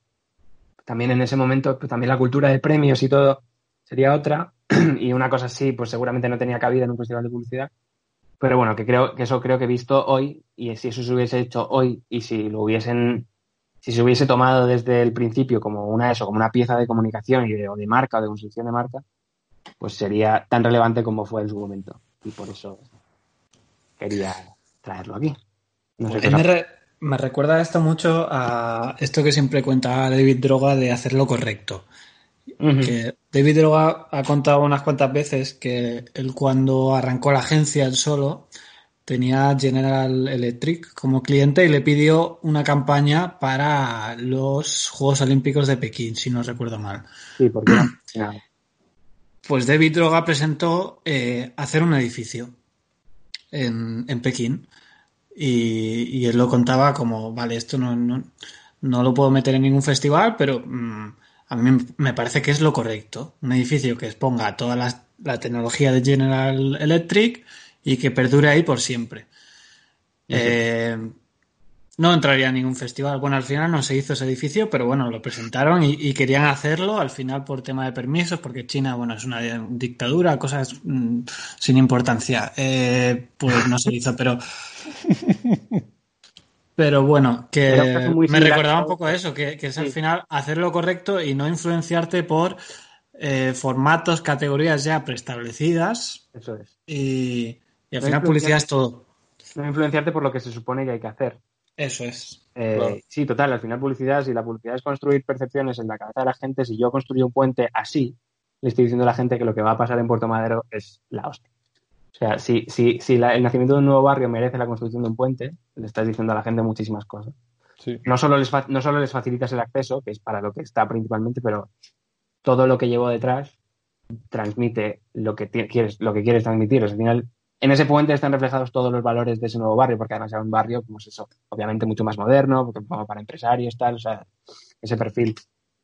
también en ese momento pues, también la cultura de premios y todo sería otra y una cosa así pues seguramente no tenía cabida en un festival de publicidad. Pero bueno, que creo que eso creo que he visto hoy y si eso se hubiese hecho hoy y si lo hubiesen si se hubiese tomado desde el principio como una eso, como una pieza de comunicación y de, o de marca o de construcción de marca, pues sería tan relevante como fue en su momento. Y por eso quería traerlo aquí. No sé os me, re- me recuerda esto mucho a esto que siempre cuenta David Droga de hacer lo correcto. Que David Droga ha contado unas cuantas veces que él cuando arrancó la agencia él solo tenía General Electric como cliente y le pidió una campaña para los Juegos Olímpicos de Pekín, si no recuerdo mal. Sí, porque. Pues David Droga presentó eh, hacer un edificio en, en Pekín y, y él lo contaba como, vale, esto no, no, no lo puedo meter en ningún festival, pero mm, a mí me parece que es lo correcto. Un edificio que exponga toda la, la tecnología de General Electric y que perdure ahí por siempre. Eh, no entraría a ningún festival. Bueno, al final no se hizo ese edificio, pero bueno, lo presentaron y, y querían hacerlo al final por tema de permisos, porque China, bueno, es una dictadura, cosas mm, sin importancia. Eh, pues no se hizo, pero. Pero bueno, que me recordaba un poco eso, que, que es al final hacer lo correcto y no influenciarte por eh, formatos, categorías ya preestablecidas Eso es. y, y al No final publicidad es todo. No influenciarte por lo que se supone que hay que hacer. Eso es. Eh, Claro. Sí, total, al final publicidad, si la publicidad es construir percepciones en la cabeza de la gente, si yo construyo un puente así, le estoy diciendo a la gente que lo que va a pasar en Puerto Madero es la hostia. O sea, si, si, si la- el nacimiento de un nuevo barrio merece la construcción de un puente, le estás diciendo a la gente muchísimas cosas. Sí. No solo les, no solo les facilitas el acceso, que es para lo que está principalmente, pero todo lo que llevo detrás transmite lo que quieres, lo que quieres transmitir. O sea, al final, en ese puente están reflejados todos los valores de ese nuevo barrio, porque además era un barrio, como es eso, obviamente mucho más moderno, porque como para empresarios, tal, o sea, ese perfil.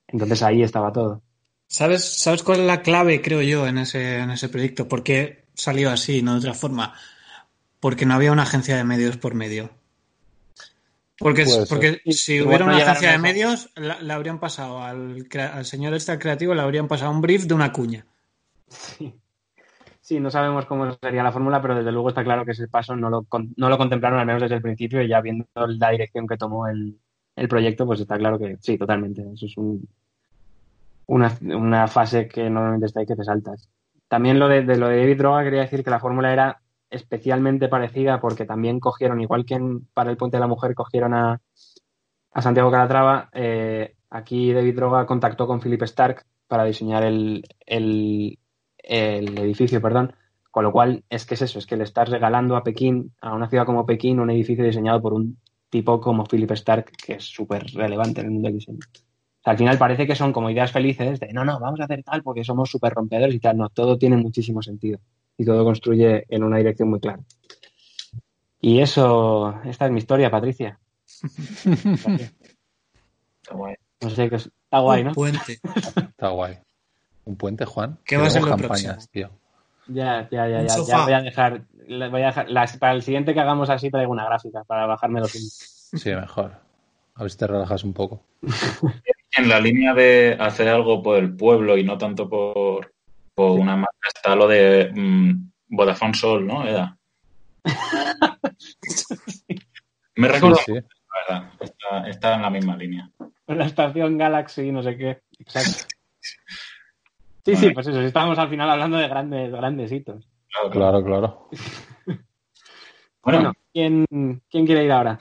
Entonces ahí estaba todo. ¿Sabes, ¿Sabes cuál es la clave, creo yo, en ese, en ese proyecto? ¿Por qué salió así, no de otra forma? Porque no había una agencia de medios por medio. Porque, porque si hubiera una agencia de medios, la- le habrían pasado al señor este creativo, le habrían pasado un brief de una cuña. Sí. Sí, no sabemos cómo sería la fórmula, pero desde luego está claro que ese paso no lo, no lo contemplaron al menos desde el principio y ya viendo la dirección que tomó el, el proyecto, pues está claro que sí, totalmente. Eso es un, una, una fase que normalmente está ahí que te saltas. También lo de, lo de David Droga quería decir que la fórmula era especialmente parecida porque también cogieron, igual que para el Puente de la Mujer, cogieron a, a Santiago Calatrava, eh, aquí David Droga contactó con Philip Stark para diseñar el, el, el edificio, perdón. Con lo cual, es que es eso, es que le estás regalando a Pekín, a una ciudad como Pekín, un edificio diseñado por un tipo como Philip Stark, que es súper relevante en el mundo del diseño. O sea, al final parece que son como ideas felices de no, no, vamos a hacer tal porque somos súper rompedores y tal. No, todo tiene muchísimo sentido y todo construye en una dirección muy clara. Y eso, esta es mi historia, Patricia. Está guay. No sé, es- está guay, ¿no? Un puente. Está guay. Un puente, Juan. ¿Qué va a ser lo campañas, tío. Ya, ya, ya, ya, ya voy a dejar, voy a dejar las- para el siguiente que hagamos así traigo una gráfica para bajarme los. Sí, mejor. A ver si te relajas un poco. En la línea de hacer algo por el pueblo y no tanto por, por una marca está lo de mm, Vodafone Sol, ¿no? Era. Me recuerdo, sí. la verdad, está, está en la misma línea. La estación Galaxy, no sé qué. Exacto. Sí, sí, pues eso, estamos al final hablando de grandes, grandes hitos. Claro, claro. Claro. Bueno, Bueno, ¿quién, quién quiere ir ahora?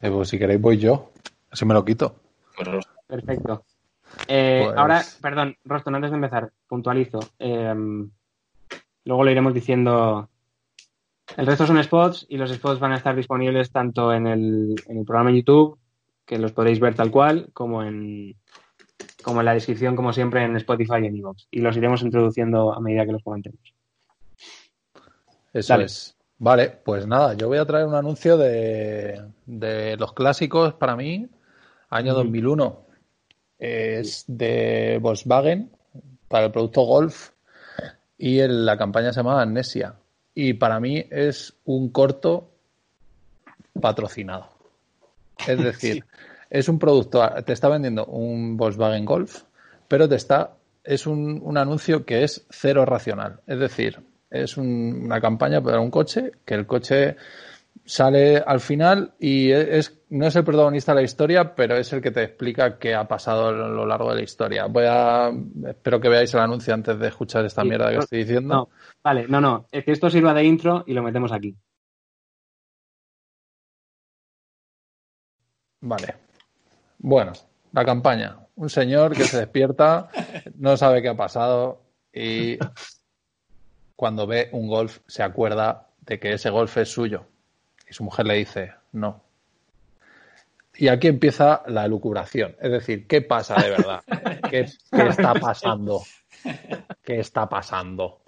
Eh, pues si queréis voy yo. Así me lo quito. pues Perfecto. Eh, Pues- Ahora, perdón, Roston, antes de empezar, puntualizo. Eh, luego lo iremos diciendo. El resto son spots y los spots van a estar disponibles tanto en el, en el programa en YouTube, que los podréis ver tal cual, como en, como en la descripción, como siempre, en Spotify y en iVoox. Y los iremos introduciendo a medida que los comentemos. Eso Dale. es. Vale, pues nada, yo voy a traer un anuncio de, de los clásicos para mí, año Ujú. 2001. Es de Volkswagen para el producto Golf y el- la campaña se llama Amnesia. Y para mí es un corto patrocinado. Es decir, es un producto, te está vendiendo un Volkswagen Golf, pero te está, es un, un anuncio que es cero racional. Es decir, es un- una campaña para un coche, que el coche sale al final y es, no es el protagonista de la historia, pero es el que te explica qué ha pasado a lo largo de la historia. Voy a, espero que veáis el anuncio antes de escuchar esta mierda que no, estoy diciendo. No, vale, no, no, es que esto sirva de intro y lo metemos aquí. Vale. Bueno, la campaña. Un señor que se despierta, no sabe qué ha pasado y cuando ve un golf se acuerda de que ese golf es suyo. Y su mujer le dice, no. Y aquí empieza la elucubración. Es decir, ¿qué pasa de verdad? ¿Qué, qué está pasando? ¿Qué está pasando?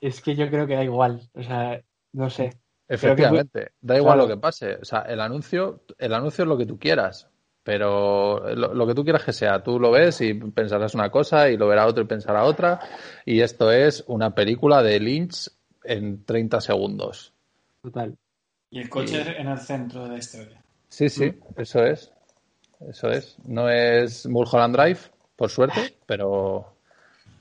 Es que yo creo que da igual. O sea, no sé. Efectivamente, da igual claro. lo que pase. O sea, el anuncio, el anuncio es lo que tú quieras, pero lo, lo que tú quieras que sea, tú lo ves y pensarás una cosa y lo verá otro y pensará otra. Y esto es una película de Lynch en 30 segundos. Total. Y el coche en el centro de la historia. Sí, sí, eso es. Eso es. No es Mulholland Drive, por suerte, pero,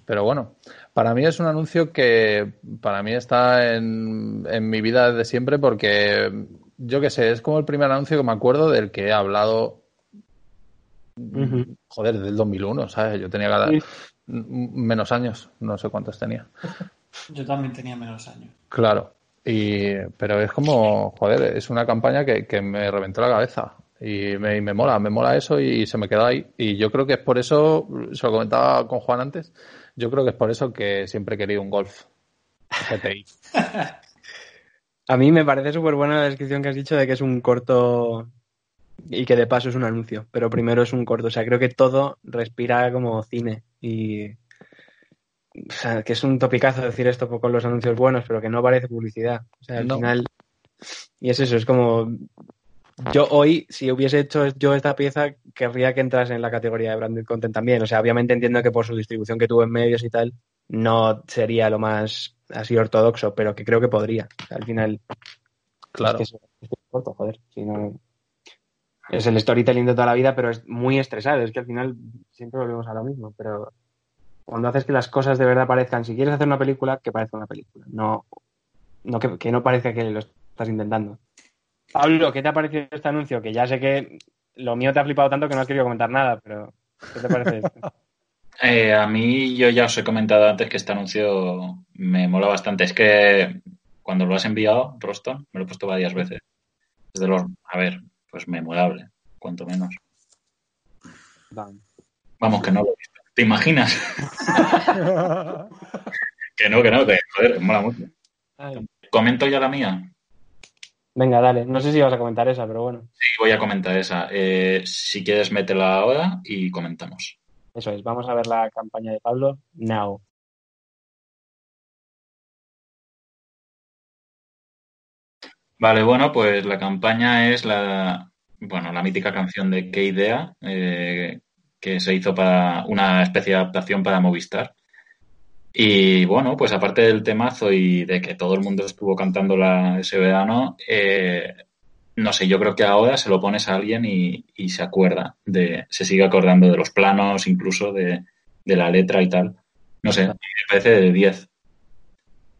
pero bueno. Para mí es un anuncio que para mí está en, en mi vida desde siempre porque yo qué sé, es como el primer anuncio que me acuerdo del que he hablado, Ujú. joder, del 2001, ¿sabes? Yo tenía cada, Sí. menos años, no sé cuántos tenía. Yo también tenía menos años. Claro, y, pero es como, joder, es una campaña que, que me reventó la cabeza y me, y me mola, me mola eso y se me quedó ahí. Y yo creo que es por eso, se lo comentaba con Juan antes, yo creo que es por eso que siempre he querido un Golf GTI. A mí me parece súper buena la descripción que has dicho de que es un corto y que de paso es un anuncio, pero primero es un corto. O sea, creo que todo respira como cine y. O sea, que es un topicazo decir esto con los anuncios buenos, pero que no parece publicidad. O sea, al No. final. Y es eso, es como. Yo hoy, si hubiese hecho yo esta pieza, querría que entrase en la categoría de branded content también. O sea, obviamente entiendo que por su distribución que tuvo en medios y tal, no sería lo más así ortodoxo, pero que creo que podría. O sea, al final. Claro. Es que es, es corto, joder. si no- Es el storytelling de toda la vida, pero es muy estresado. Es que al final siempre volvemos a lo mismo. Pero cuando haces que las cosas de verdad parezcan, si quieres hacer una película, que parezca una película. No, no que, que no parezca que lo estás intentando. Pablo, ¿qué te ha parecido este anuncio? Que ya sé que lo mío te ha flipado tanto que no has querido comentar nada, pero ¿qué te parece esto? Eh, a mí, yo ya os he comentado antes que este anuncio me mola bastante. Es que cuando lo has enviado, Roston, me lo he puesto varias veces. Es de los, a ver, pues memorable, cuanto menos. Bam. Vamos, que no lo he visto. ¿Te imaginas? que no, que no, que joder, mola mucho. Ay. Comento ya la mía. Venga, dale. No sé si vas a comentar esa, pero bueno. Sí, voy a comentar esa. Eh, si quieres, métela ahora y comentamos. Eso es. Vamos a ver la campaña de Pablo. Now. Vale, bueno, pues la campaña es la, bueno, la mítica canción de Qué idea, eh, que se hizo para una especie de adaptación para Movistar. Y bueno, pues aparte del temazo y de que todo el mundo estuvo cantándola ese verano, eh, no sé, yo creo que ahora se lo pones a alguien y, y se acuerda de, se sigue acordando de los planos, incluso de, de la letra y tal. No sé, me parece de 10.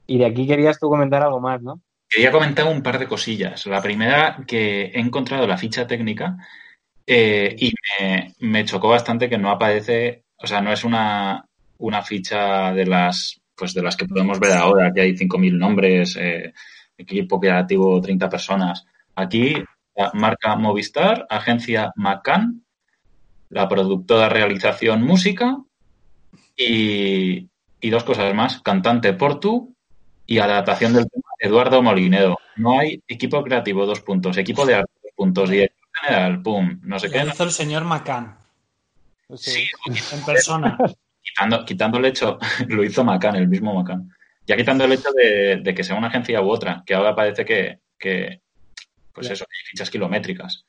Y de aquí querías tú comentar algo más, ¿no? Quería comentar un par de cosillas. La primera, que he encontrado la ficha técnica eh, y me, chocó bastante que no aparece, o sea, no es una, una ficha de las, pues de las que podemos ver ahora, que hay 5.000 nombres, eh, equipo creativo 30 personas. Aquí la marca Movistar, agencia Macan, la productora realización música y, y dos cosas más, cantante Portu y adaptación del tema Eduardo Molinedo. No hay equipo creativo, dos puntos, equipo de arte, dos puntos, y director general, pum, no sé Lo qué. hizo el señor Macan Sí, en persona. quitando, quitando el hecho, lo hizo Macan, el mismo Macan. Ya quitando el hecho de, de que sea una agencia u otra, que ahora parece que, que pues eso, que hay fichas kilométricas.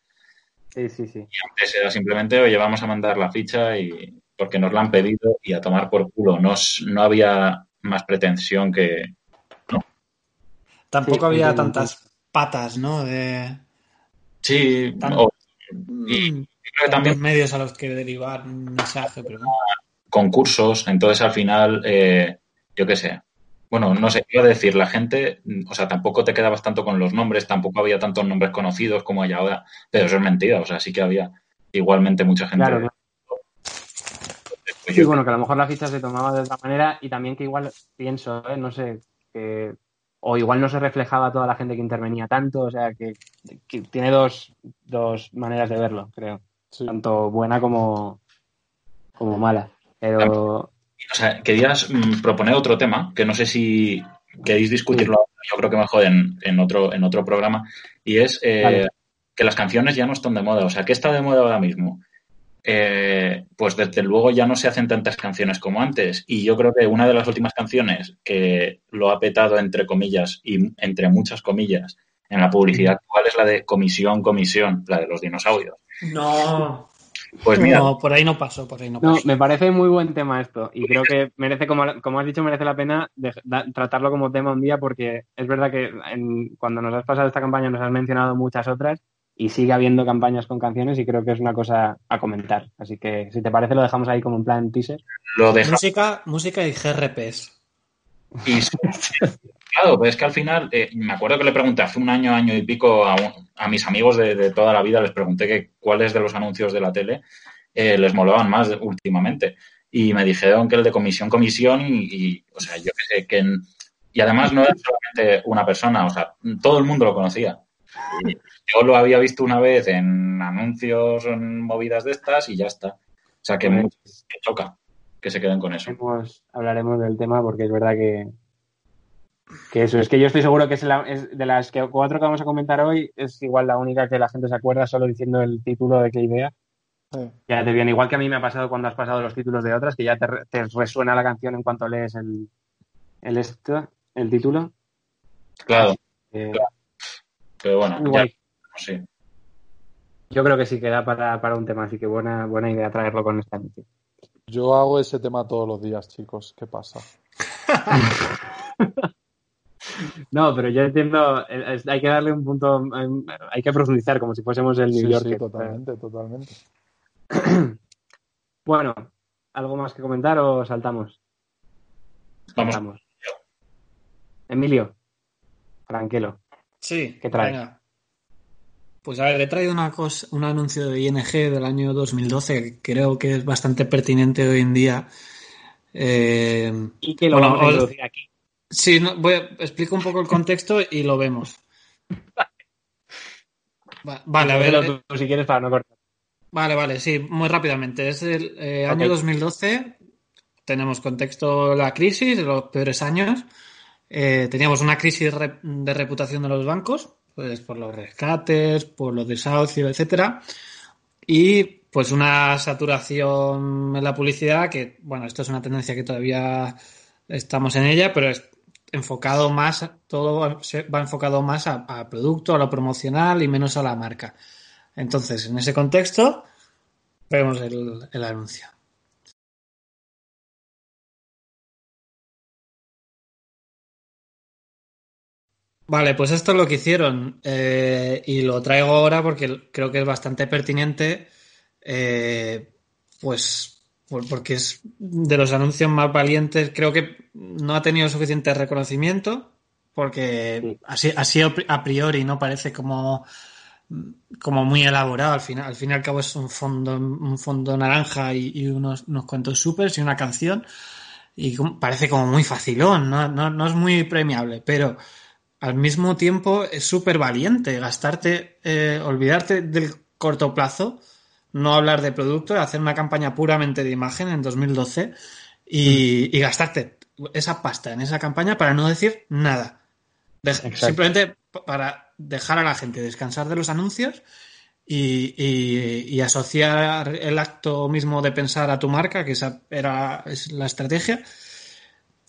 Sí, sí, sí. Y antes era simplemente, oye, vamos a mandar la ficha y porque nos la han pedido y a tomar por culo. No, no había más pretensión que, Tampoco Sí, había tantas patas, ¿no? De Sí, Tan- o- y mm, creo que también medios a los que derivar un mensaje, pero concursos, entonces al final, eh, yo qué sé. Bueno, no sé, iba a decir, la gente, mm, o sea, tampoco te quedabas tanto con los nombres, tampoco había tantos nombres conocidos como hay ahora, pero eso es mentira, o sea, sí que había igualmente mucha gente. Claro, claro. Pues Sí, bueno, que a lo mejor la ficha se tomaba de otra manera y también que igual pienso, ¿eh? no sé, que o igual no se reflejaba toda la gente que intervenía tanto, o sea, que, que tiene dos, dos maneras de verlo, creo. Sí. Tanto buena como, como mala. Pero O sea, querías mm, proponer otro tema, que no sé si queréis discutirlo, ahora, yo creo que mejor en, en otro, en otro programa, y es eh, Vale. que las canciones ya no están de moda. O sea, ¿qué está de moda ahora mismo? Eh, pues desde luego ya no se hacen tantas canciones como antes. Y yo creo que una de las últimas canciones que lo ha petado, entre comillas, y entre muchas comillas, en la publicidad actual es la de Comisión, Comisión, la de los dinosaurios. No. Pues mira, No, por ahí no pasó, por ahí no No, pasó. me parece muy buen tema esto y creo que merece, como, como has dicho, merece la pena de- da- tratarlo como tema un día porque es verdad que en- cuando nos has pasado esta campaña nos has mencionado muchas otras y sigue habiendo campañas con canciones y creo que es una cosa a comentar. Así que si te parece lo dejamos ahí como en plan teaser. lo deja Música, música y GRPs. Y claro, pues es que al final, eh, me acuerdo que le pregunté hace un año, año y pico a, un- a mis amigos de, de toda la vida, les pregunté que cuáles de los anuncios de la tele eh, les molaban más últimamente. Y me dijeron que el de comisión, comisión, y, y, o sea, yo que sé, que. en- y además no era solamente una persona, o sea, todo el mundo lo conocía. Yo lo había visto una vez en anuncios, en movidas de estas, y ya está. O sea, que, que choca que se queden con eso. Hablaremos, hablaremos del tema porque es verdad que, que eso, es que yo estoy seguro que es, la- es de las que, cuatro que vamos a comentar hoy, es igual la única que la gente se acuerda solo diciendo el título de qué idea. Sí. Ya te viene, igual que a mí me ha pasado cuando has pasado los títulos de otras, que ya te, re- te resuena la canción en cuanto lees el, el, esto, el título. Claro, Eh, pero bueno, muy ya, guay. sí. Yo creo que sí queda para, para un tema, así que buena, buena idea traerlo con esta noche. Yo hago ese tema todos los días, chicos. ¿Qué pasa? No, pero yo entiendo, eh, hay que darle un punto, eh, hay que profundizar como si fuésemos el New Sí, York. sí, totalmente, totalmente. Bueno, ¿algo más que comentar o saltamos? Vamos. Saltamos. Emilio, Franquelo. Sí. ¿Qué traes? venga. Pues a ver, he traído una cosa, un anuncio de ING del año 2012 que creo que es bastante pertinente hoy en día. Eh, Y que lo Bueno, vamos a introducir aquí. sí, no, voy a, explico un poco el contexto y lo vemos. Va- Vale, a ver. Eh, tú, si quieres para no cortar. Vale, vale, sí, muy rápidamente. Es el eh, año Ok. 2012. Tenemos contexto la crisis, los peores años. Eh, teníamos una crisis de reputación de los bancos, pues por los rescates, por los desahucios, etcétera. Y pues una saturación en la publicidad, que bueno, esto es una tendencia que todavía estamos en ella, pero es enfocado más, todo va- enfocado más a, a producto, a lo promocional y menos a la marca. Entonces, en ese contexto, vemos el, el anuncio. Vale, pues esto es lo que hicieron eh, y lo traigo ahora porque creo que es bastante pertinente, eh, pues por- porque es de los anuncios más valientes. Creo que no ha tenido suficiente reconocimiento porque Sí. así, así a priori no parece como como muy elaborado. Al final, al fin y al cabo es un fondo, un fondo naranja y, y unos, unos cuantos supers y una canción. Y parece como muy facilón, ¿no? No, no es muy premiable, pero al mismo tiempo es súper valiente gastarte, eh, olvidarte del corto plazo, no hablar de producto, hacer una campaña puramente de imagen en 2012 y, y gastarte esa pasta en esa campaña para no decir nada. Simplemente para dejar a la gente descansar de los anuncios y, y- y asociar el acto mismo de pensar a tu marca, que esa era es la estrategia,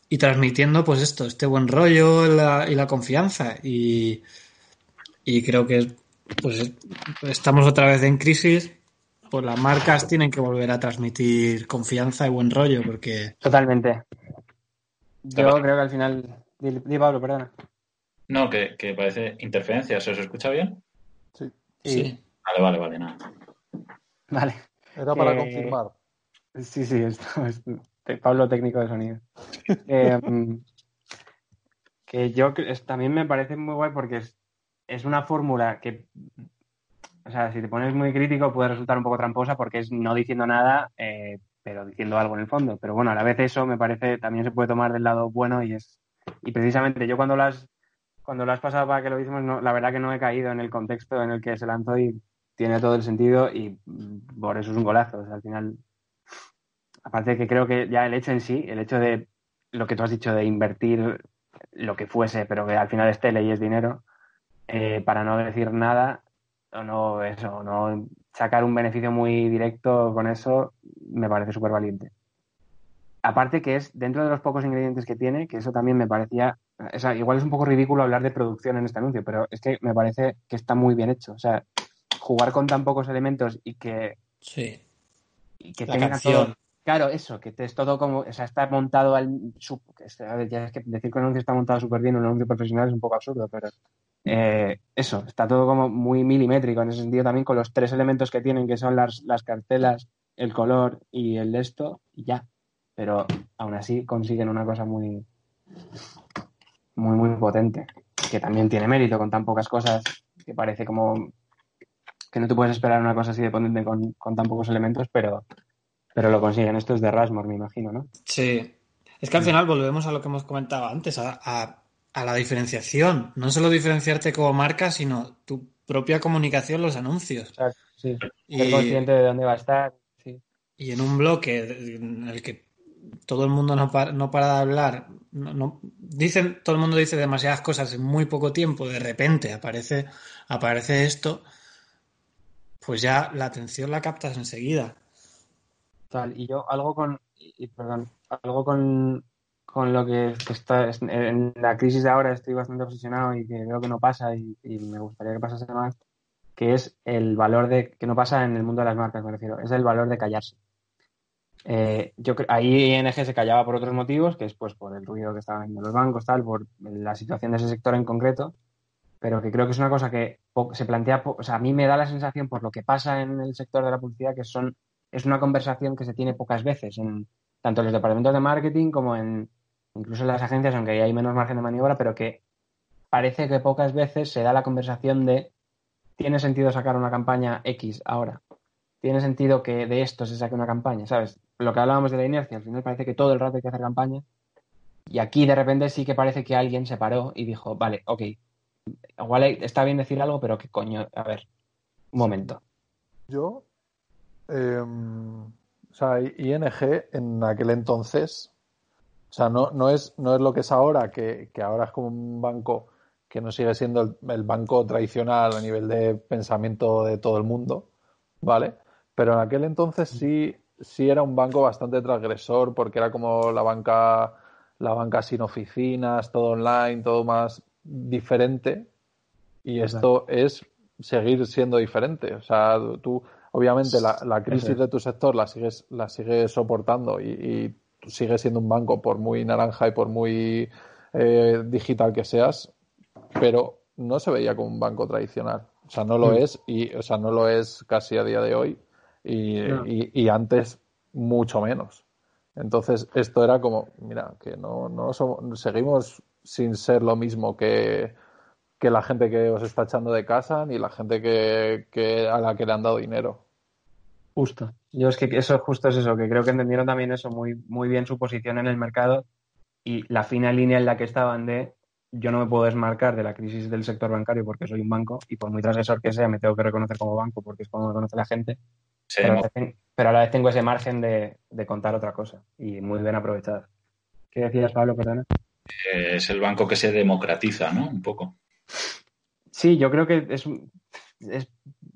y transmitiendo pues esto, este buen rollo la- y la confianza. Y, y creo que pues estamos otra vez en crisis, pues las marcas tienen que volver a transmitir confianza y buen rollo, porque Totalmente. Yo creo que al final. Di, di, Pablo, perdona. No, que, que parece interferencia. ¿Se os escucha bien? Sí. sí. Vale, vale, vale, nada. Vale. Era para Eh, confirmar. Sí, sí, esto es te- Pablo, técnico de sonido. Mm, que yo también me parece muy guay porque es, es una fórmula que, o sea, si te pones muy crítico puede resultar un poco tramposa porque es no diciendo nada, eh, pero diciendo algo en el fondo. Pero bueno, a la vez eso me parece, también se puede tomar del lado bueno y es, y precisamente yo cuando las, cuando lo has pasado para que lo hicimos, no, la verdad que no he caído en el contexto en el que se lanzó y tiene todo el sentido y mm, por eso es un golazo. O sea, al final aparte de que creo que ya el hecho en sí, el hecho de lo que tú has dicho de invertir lo que fuese, pero que al final es tele y es dinero, eh, para no decir nada, o no eso, no sacar un beneficio muy directo con eso, me parece súper valiente. Aparte que es dentro de los pocos ingredientes que tiene, que eso también me parecía, o sea, igual es un poco ridículo hablar de producción en este anuncio, pero es que me parece que está muy bien hecho. O sea, jugar con tan pocos elementos y que, Sí. y que La tenga canción. todo. Claro, eso, que es todo como, o sea, está montado al. ya es que decir que un anuncio está montado súper bien, un anuncio profesional es un poco absurdo, pero eh, eso, está todo como muy milimétrico en ese sentido también con los tres elementos que tienen, que son las, las cartelas, el color y el de esto, y ya. Pero aún así consiguen una cosa muy, muy, muy potente, que también tiene mérito con tan pocas cosas, que parece como que no te puedes esperar una cosa así de potente con, con tan pocos elementos, pero, pero lo consiguen. Esto es de Rasmore, me imagino, ¿no? Sí. Es que al final volvemos a lo que hemos comentado antes, a, a- a la diferenciación. No solo diferenciarte como marca, sino tu propia comunicación, los anuncios. Exacto, sí. Y- Ser consciente de dónde va a estar. Sí. Y en un bloque en el que todo el mundo no para, no para de hablar, no, no- dicen, todo el mundo dice demasiadas cosas en muy poco tiempo, de repente aparece, aparece esto, pues ya la atención la captas enseguida. Tal. Y yo algo con, y, perdón, algo con, con lo que, está es- en la crisis de ahora estoy bastante obsesionado y que veo que no pasa y, me gustaría que pasase más, que es el valor de, que no pasa en el mundo de las marcas, me refiero, es el valor de callarse. Eh, yo ahí ING se callaba por otros motivos, que es pues por el ruido que estaban haciendo los bancos, tal, por la situación de ese sector en concreto, pero que creo que es una cosa que se plantea, o sea, a mí me da la sensación por lo que pasa en el sector de la publicidad que son es una conversación que se tiene pocas veces en tanto en los departamentos de marketing como en incluso en las agencias, aunque hay menos margen de maniobra, pero que parece que pocas veces se da la conversación de tiene sentido sacar una campaña X ahora. Tiene sentido que de esto se saque una campaña, ¿sabes? Lo que hablábamos de la inercia, al final parece que todo el rato hay que hacer campaña. Y aquí de repente sí que parece que alguien se paró y dijo, vale, ok, igual está bien decir algo, pero qué coño, a ver, un momento. Yo, eh, o sea, ING en aquel entonces, o sea, no, no, es, no es lo que es ahora, que, que ahora es como un banco que no sigue siendo el, el banco tradicional a nivel de pensamiento de todo el mundo, ¿vale? Pero en aquel entonces sí, sí era un banco bastante transgresor porque era como la banca, la banca sin oficinas, todo online, todo más diferente. Y esto es seguir siendo diferente. O sea, tú, obviamente, la, la crisis es. de tu sector la sigues, la sigues soportando y, y tú sigues siendo un banco por muy naranja y por muy eh, digital que seas, pero no se veía como un banco tradicional. O sea, no lo Mm. es y, o sea, no lo es casi a día de hoy y, No. y- y antes mucho menos. Entonces, esto era como, mira, que no, no somos, seguimos sin ser lo mismo que, que la gente que os está echando de casa ni la gente que, que a la que le han dado dinero. Justo. Yo es que eso justo es eso, que creo que entendieron también eso muy, muy bien su posición en el mercado y la fina línea en la que estaban de yo no me puedo desmarcar de la crisis del sector bancario porque soy un banco y por muy transgresor que sea me tengo que reconocer como banco porque es como me conoce la gente, pero a, la vez, pero a la vez tengo ese margen de, de contar otra cosa y muy bien aprovechado. ¿Qué decías, Pablo? Perdona. eh, es el banco que se democratiza, ¿no? Un poco. Sí, yo creo que es, un- es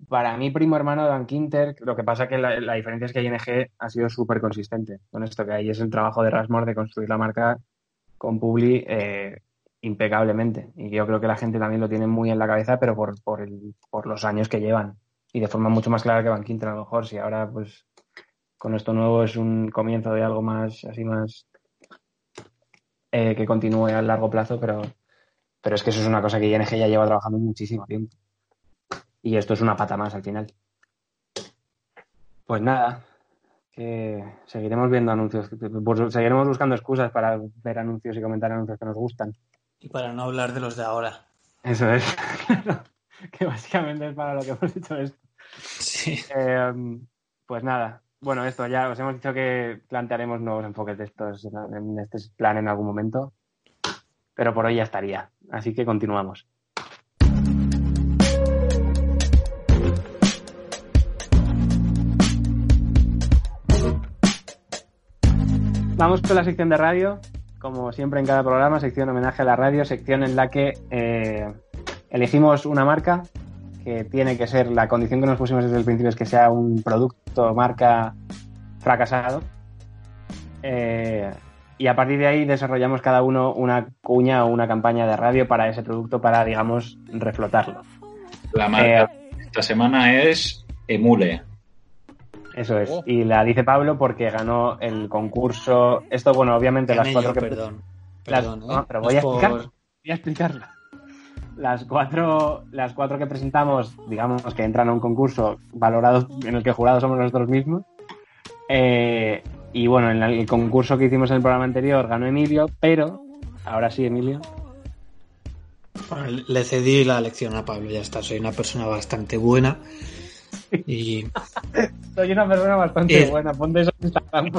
para mí primo hermano de Bank Inter. Lo que pasa que la, la diferencia es que ING ha sido súper consistente con esto que hay. Es el trabajo de Rasmore de construir la marca con Publi eh, impecablemente. Y yo creo que la gente también lo tiene muy en la cabeza, pero por, por, el- por los años que llevan. Y de forma mucho más clara que Bank Inter a lo mejor. Si ahora, pues, con esto nuevo es un comienzo de algo más, así más, eh, que continúe a largo plazo, pero, pero es que eso es una cosa que ING ya lleva trabajando muchísimo tiempo. Y esto es una pata más al final. Pues nada, que seguiremos viendo anuncios, pues seguiremos buscando excusas para ver anuncios y comentar anuncios que nos gustan. Y para no hablar de los de ahora. Eso es, que básicamente es para lo que hemos hecho esto. Sí. Eh, pues nada, bueno, esto ya os hemos dicho que plantearemos nuevos enfoques de estos en este plan en algún momento, pero por hoy ya estaría. Así que continuamos. Vamos con la sección de radio. Como siempre en cada programa, sección homenaje a la radio, sección en la que eh, elegimos una marca que tiene que ser la condición que nos pusimos desde el principio es que sea un producto marca fracasado. Eh, y a partir de ahí desarrollamos cada uno una cuña o una campaña de radio para ese producto para, digamos, reflotarlo. La marca esta semana es Emule. Eso es. Oh. Y la dice Pablo porque ganó el concurso. Esto, bueno, obviamente las cuatro yo, que. perdón. las- Perdón, ¿eh? no, pero No voy a por- explicar. Voy a explicarlo. Las cuatro, las cuatro que presentamos, digamos que entran a un concurso valorado en el que jurados somos nosotros mismos. Eh, y bueno, en el concurso que hicimos en el programa anterior ganó Emilio, pero ahora sí, Emilio. Bueno, le cedí la lección a Pablo, ya está. Soy una persona bastante buena. Y Soy una persona bastante Eh. buena, ponte eso en Instagram.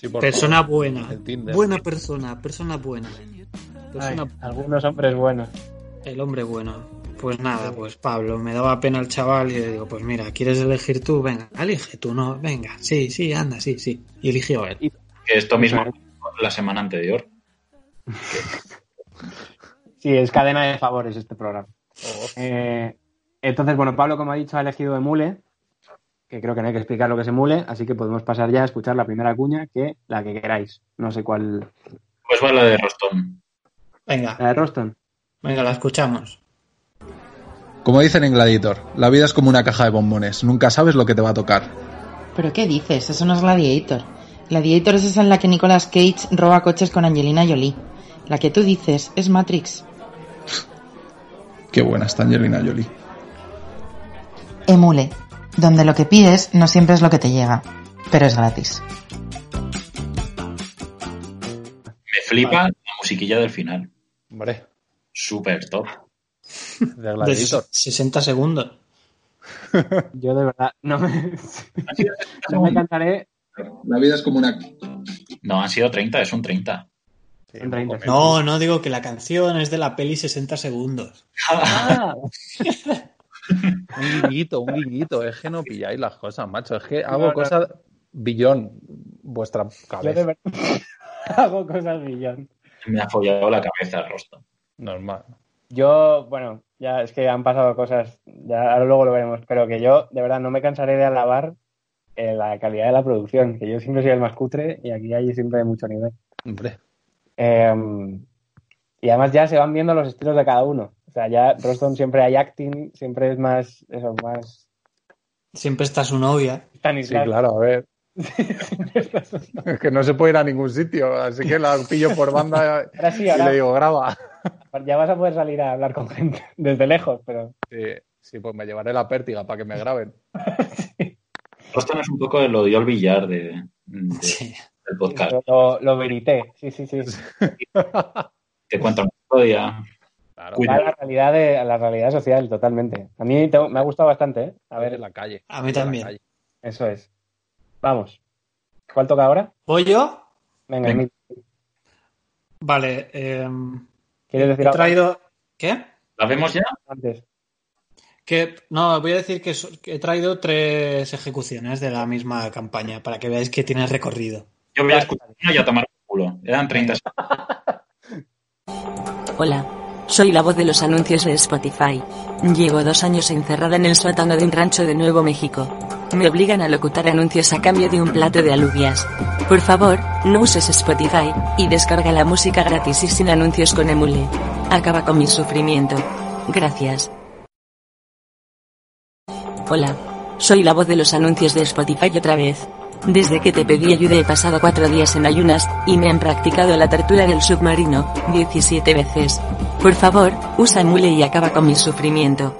Sí, persona favor. buena. Buena persona, persona buena. Persona, Ay, algunos hombres buenos. el hombre bueno. Pues nada, pues Pablo, me daba pena el chaval y le digo, pues mira, ¿quieres elegir tú? Venga, elige tú, no, venga, sí, sí, anda, sí, sí. Y eligió él. Esto mismo la semana anterior. Sí, es cadena de favores este programa. Eh, entonces, bueno, Pablo, como ha dicho, ha elegido Emule, que creo que no hay que explicar lo que es Emule, así que podemos pasar ya a escuchar la primera cuña, que la que queráis. No sé cuál. Pues va la de Rostón. Venga, La de Roston. venga, la escuchamos. Como dicen en Gladiator, la vida es como una caja de bombones. Nunca sabes lo que te va a tocar. ¿Pero qué dices? Eso no es Gladiator. Gladiator es esa en la que Nicolas Cage roba coches con Angelina Jolie. La que tú dices es Matrix. Qué buena está Angelina Jolie. Emule, donde lo que pides no siempre es lo que te llega, pero es gratis. Me flipa la musiquilla del final. Hombre, Súper top. de De Gladiator. 60 segundos. Yo de verdad no me, no me cansaré La vida es como una... No, han sido 30, es un 30. Sí, en 30 poco No, no digo que la canción es de la peli 60 segundos. Ah, Un guiñito, un guiñito. Es que no pilláis las cosas, macho. Es que hago No, no. cosas billón vuestra cabeza. hago cosas millón. Me ha follado la cabeza Rostón. Normal. Yo, bueno, ya es que han pasado cosas, ya ahora luego lo veremos, pero que yo de verdad no me cansaré de alabar eh, la calidad de la producción, que yo siempre soy el más cutre y aquí hay siempre mucho nivel. Hombre. Eh, y además ya se van viendo los estilos de cada uno. O sea, ya Roston siempre hay acting, siempre es más, eso, más Siempre está su novia. Sí, claro, a ver. Es que no se puede ir a ningún sitio, así que la pillo por banda Ahora sí, y le digo, graba. ya vas a poder salir a hablar con gente desde lejos, pero Sí, sí, pues me llevaré la pértiga para que me graben. Rostón es un poco el odio al billar de, de- Sí. del podcast. lo, lo verité. Sí, sí, sí. Te cuento una historia. Claro, Cuida. Va a la realidad, de, a la realidad social, totalmente. A mí te- me ha gustado bastante, ¿eh? A ver en la calle. A mí también. eso es. Vamos. ¿Cuál toca ahora? ¿Voy yo? Venga, Vale. eh, ¿quieres decir he algo traído... ¿Qué? ¿La vemos ya? antes? Que, no, voy a decir que, so- que he traído tres ejecuciones de la misma campaña para que veáis que tiene recorrido. Yo voy a escuchar una y a tomar por culo. Eran 30 Hola. Soy la voz de los anuncios de Spotify. Llevo dos años encerrada en el sótano de un rancho de Nuevo México. Me obligan a locutar anuncios a cambio de un plato de alubias. Por favor, no uses Spotify, y descarga la música gratis y sin anuncios con Emule. Acaba con mi sufrimiento. Gracias. Hola. Soy la voz de los anuncios de Spotify otra vez. Desde que te pedí ayuda he pasado cuatro días en ayunas, y me han practicado la tortura del submarino, 17 veces. Por favor, usa Emule y acaba con mi sufrimiento.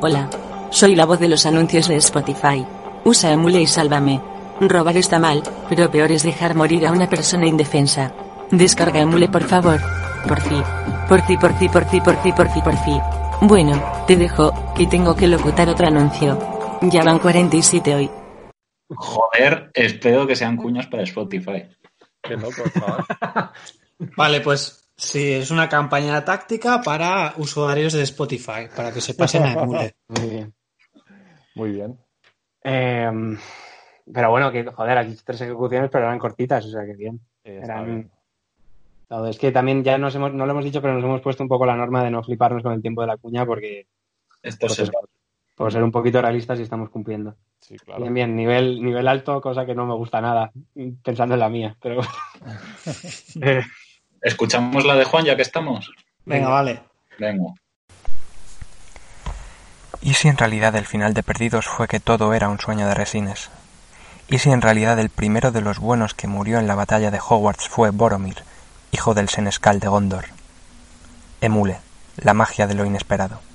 Hola. Soy la voz de los anuncios de Spotify. Usa Emule y sálvame. Robar está mal, pero peor es dejar morir a una persona indefensa. Descarga Emule por favor. Por fin, por fin, por fin, por fin, por fin, por fin. Bueno, te dejo, que tengo que locutar otro anuncio. Ya van 47 hoy. Joder, espero que sean cuñas para Spotify. Qué loco. Vale, pues sí, es una campaña táctica para usuarios de Spotify, para que se pasen a Emule. Muy bien. Muy bien. Eh, Pero bueno, que joder, aquí tres ejecuciones, pero eran cortitas, o sea que bien. Sí, Eran... bien. Es que también ya nos hemos, no lo hemos dicho, pero nos hemos puesto un poco la norma de no fliparnos con el tiempo de la cuña porque Esto pues es por ser un poquito realistas y estamos cumpliendo. Sí, claro. Bien, bien, nivel, nivel alto, cosa que no me gusta nada, pensando en la mía, pero Eh, ¿Escuchamos la de Juan ya que estamos? Venga, vale. Venga. ¿Y si en realidad el final de Perdidos fue que todo era un sueño de Resines? ¿Y si en realidad el primero de los buenos que murió en la batalla de Hogwarts fue Boromir, hijo del senescal de Gondor? Emule, la magia de lo inesperado.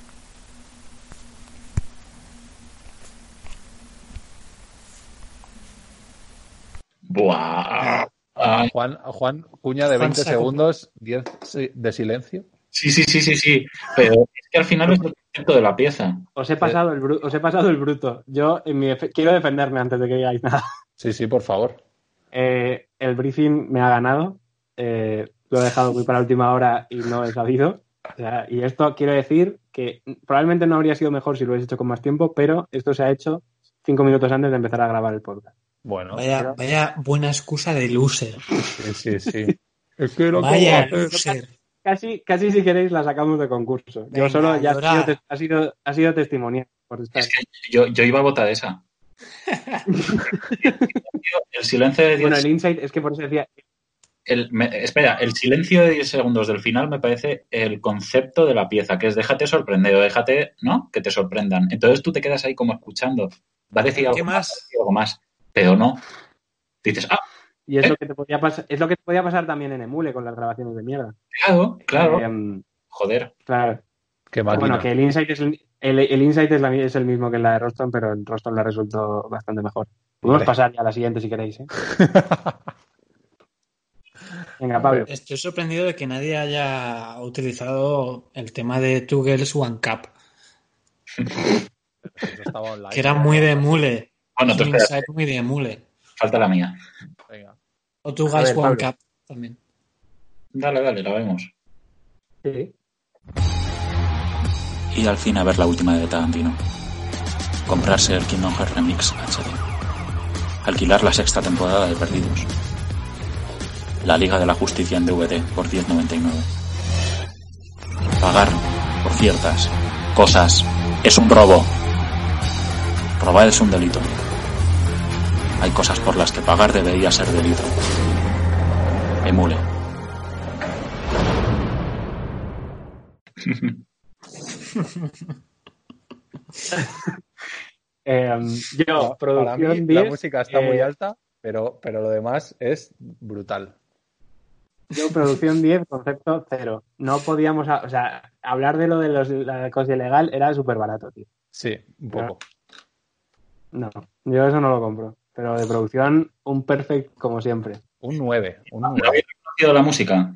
Buah. Ah, Juan, Juan, cuña de Juan 20 sacó- segundos, 10 si- de silencio. Sí, sí, sí, sí, sí. Pero es que al final es el concepto de la pieza. os, he pasado el bru- os he pasado el bruto. Yo en mi efe- quiero defenderme antes de que digáis nada. Sí, sí, por favor. Eh, el briefing me ha ganado. eh, lo he dejado muy para la última hora y no he sabido. O sea, y esto quiero decir que probablemente no habría sido mejor si lo hubiese hecho con más tiempo, pero esto se ha hecho cinco minutos antes de empezar a grabar el podcast. Bueno, Vaya, vaya buena excusa de loser. sí, sí, sí. Es que lo Vaya hacer. loser. Casi, casi si queréis la sacamos de concurso. Venga, Yo solo ya ha sido, ha sido, ha sido testimonial por estar. Es que yo, yo iba a votar esa. el silencio de 10 Bueno, el insight es que por eso decía, el- me- espera, el silencio de 10 segundos del final me parece el concepto de la pieza, que es déjate sorprender o déjate, ¿no? Que te sorprendan. Entonces tú te quedas ahí como escuchando. Va a decir algo ¿Qué más? más? va a decir algo más, pero no. Dices, ah, y es ¿Eh? lo que te podía pasar, es lo que te podía pasar también en Emule con las grabaciones de mierda. claro, claro. Em, Joder. claro. Qué. Bueno, que el insight es el, el, el insight es, la- es el mismo que la de Roston, pero en Roston la resultó bastante mejor. Podemos pasar ya a la siguiente si queréis, ¿eh? Venga, Pablo. Estoy sorprendido de que nadie haya utilizado el tema de Two Girls One Cup, que era muy de mule. Bueno, tú muy de mule. falta la mía. Venga. O A Guys ver, One Pablo. Cup también. Dale, dale, la vemos. Sí. Ir al cine a ver la última de Tarantino. Comprarse el Kingdom Hearts Remix HD. Alquilar la sexta temporada de Perdidos. La Liga de la Justicia en DVD por 10.99. Pagar por ciertas cosas es un robo. Robar es un delito. Hay cosas por las que pagar debería ser delito. Emule. Em, yo, Para producción mí, la 10, música está muy eh, alta, pero, pero lo demás es brutal. Yo, producción 10, concepto 0. No podíamos, o sea, hablar de lo de los, la cosa ilegal era súper barato, tío. Sí, un poco. No, yo eso no lo compro. Pero de producción, un perfect como siempre. Un 9. Un ¿No 9. habéis reconocido la música?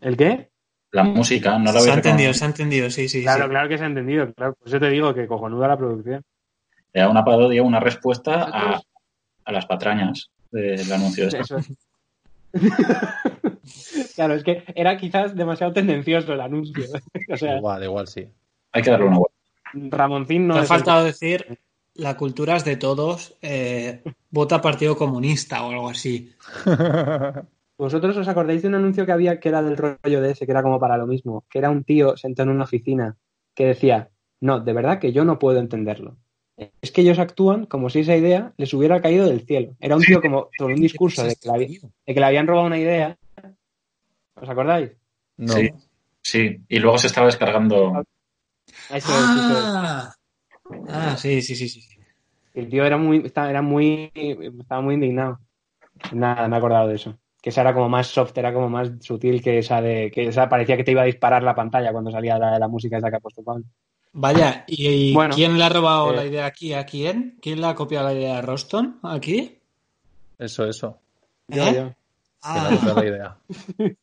¿El qué? La música, no la Se habéis ha entendido, se ha entendido, sí, sí. Claro, sí. claro que se ha entendido. Claro. Por eso te digo que cojonuda la producción. Era una parodia, una respuesta a, a las patrañas del anuncio este. Eso es. claro, es que era quizás demasiado tendencioso el anuncio. o sea, Igual, igual sí. Hay que darle una vuelta. Ramoncín no Te ha el- faltado decir, la cultura es de todos, eh, vota Partido Comunista o algo así. ¿Vosotros os acordáis de un anuncio que había que era del rollo de ese, que era como para lo mismo? Que era un tío sentado en una oficina que decía, no, de verdad que yo no puedo entenderlo. Es que ellos actúan como si esa idea les hubiera caído del cielo. Era un tío como con un discurso de que, le había- de que le habían robado una idea. ¿Os acordáis? No. Sí, sí. Y luego se estaba descargando. De- Ah, ah, sí, sí, sí, sí. El tío era muy, estaba, era muy, estaba muy indignado. Nada, me he acordado de eso. Que esa era como más soft, era como más sutil que esa de, que esa parecía que te iba a disparar la pantalla cuando salía la, la música esa que ha puesto Pablo. Vaya, ¿y, y Bueno, quién le ha robado eh, la idea aquí a quién? ¿Quién le ha copiado la idea a Roston aquí? Eso, eso. Yo, ¿Eh? yo. Que Ah, no es la idea.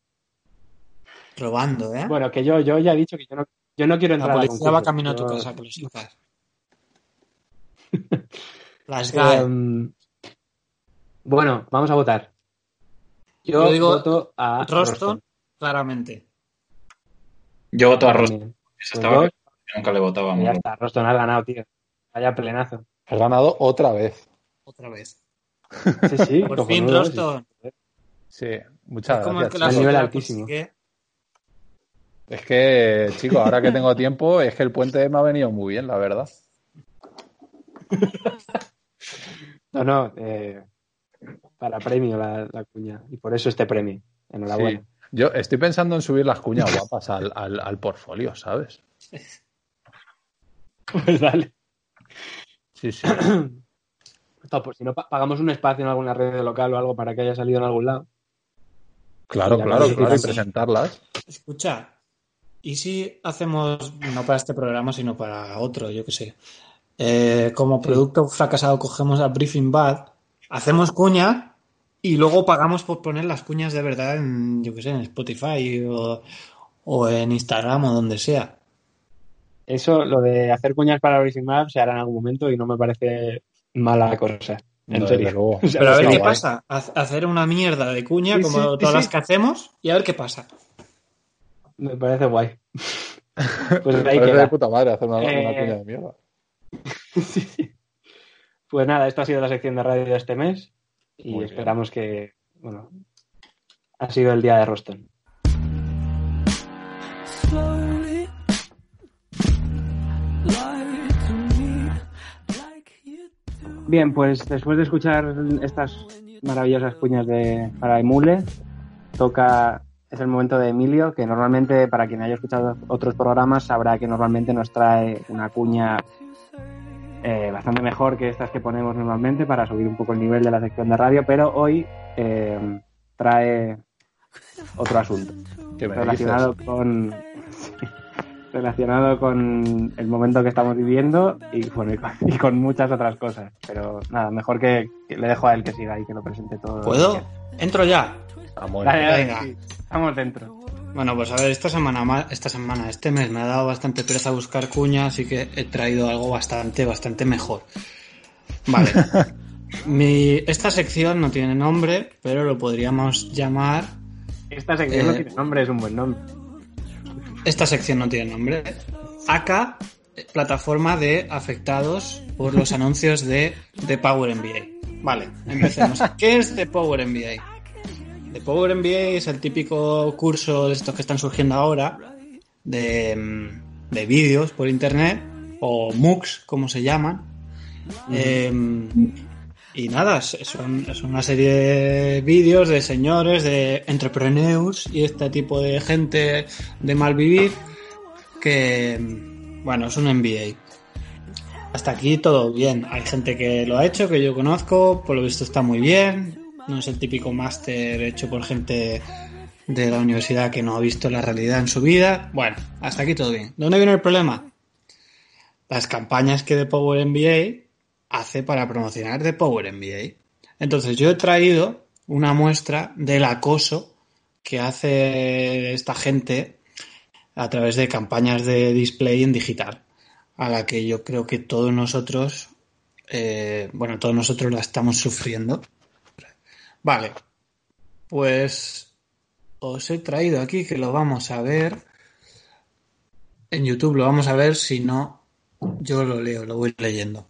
robando, ¿eh? Bueno, que yo, yo ya he dicho que yo no, yo no quiero la entrar a policía va concurso. camino a tu casa, que lo sepas. Las Eh, bueno, vamos a votar. Yo, Yo digo voto a Roston, claramente. Yo voto a. Esa estaba dos, que nunca le votábamos. ya está, Roston ha ganado, tío. Vaya plenazo. Has ganado otra vez. Otra vez. Sí, sí. Por fin, Roston. Sí, muchas Es como el gracias. A nivel altísimo. Es que, chico, ahora que tengo tiempo, es que el puente me ha venido muy bien, la verdad. No, no, eh, para premio la, la cuña. Y por eso este premio. Enhorabuena. Sí. Yo estoy pensando en subir las cuñas guapas al, al, al portfolio, ¿sabes? Pues dale. Sí, sí. No, pues si no pa- pagamos un espacio en alguna red local o algo para que haya salido en algún lado. Claro, Ya claro, claro, y presentarlas. Escucha, ¿y si hacemos, no para este programa, sino para otro, yo qué sé? Eh, como producto fracasado cogemos a Briefing Bad, hacemos cuña y luego pagamos por poner las cuñas de verdad en, yo qué sé, en Spotify o, o en Instagram o donde sea. Eso, lo de hacer cuñas para Breaking Map se hará en algún momento y no me parece mala cosa. En No, serio. luego. Pero a ver qué guay. pasa, hacer una mierda de cuña Sí, como sí, todas sí. las que hacemos y a ver qué pasa. Me parece guay. Pues ahí queda. de puta madre hacer una, una Eh, cuña de mierda. Sí, sí. Pues nada, esto ha sido la sección de radio de este mes y Muy bien. esperamos que, bueno, ha sido el día de Roston. Bien, pues después de escuchar estas maravillosas cuñas de para Emule, toca es el momento de Emilio, que normalmente para quien haya escuchado otros programas sabrá que normalmente nos trae una cuña eh, bastante mejor que estas que ponemos normalmente para subir un poco el nivel de la sección de radio, pero hoy eh, trae otro asunto ¿Qué me relacionado con relacionado con el momento que estamos viviendo y, bueno, y, con, y con muchas otras cosas. Pero nada, mejor que, que le dejo a él que siga y que lo presente todo. ¿Puedo? Entro ya. Dale, Venga. sí, estamos dentro. Bueno, pues a ver, esta semana, ma- esta semana, este mes me ha dado bastante pereza buscar cuña, así que he traído algo bastante, bastante mejor. Vale. Mi, esta sección no tiene nombre, pero lo podríamos llamar. Esta sección no Eh, tiene nombre, es un buen nombre. Esta sección no tiene nombre. ACA, plataforma de afectados por los anuncios de, de Power MBA. Vale, empecemos. ¿Qué es The Power MBA? The Power MBA es el típico curso de estos que están surgiendo ahora de, mm, de vídeos por internet o MOOCs, como se llaman. Eh, y nada, es, es un- es una serie de vídeos de señores, de entrepreneurs y este tipo de gente de mal vivir que, mm, bueno, es un MBA. Hasta aquí todo bien. Hay gente que lo ha hecho, que yo conozco, por lo visto está muy bien. No es el típico máster hecho por gente de la universidad que no ha visto la realidad en su vida. Bueno, hasta aquí todo bien. ¿Dónde viene el problema? Las campañas que The Power MBA hace para promocionar The Power MBA. Entonces yo he traído una muestra del acoso que hace esta gente a través de campañas de display en digital, a la que yo creo que todos nosotros, eh, bueno, todos nosotros la estamos sufriendo. Vale, pues os he traído aquí que lo vamos a ver. En YouTube lo vamos a ver, si no, yo lo leo, lo voy leyendo.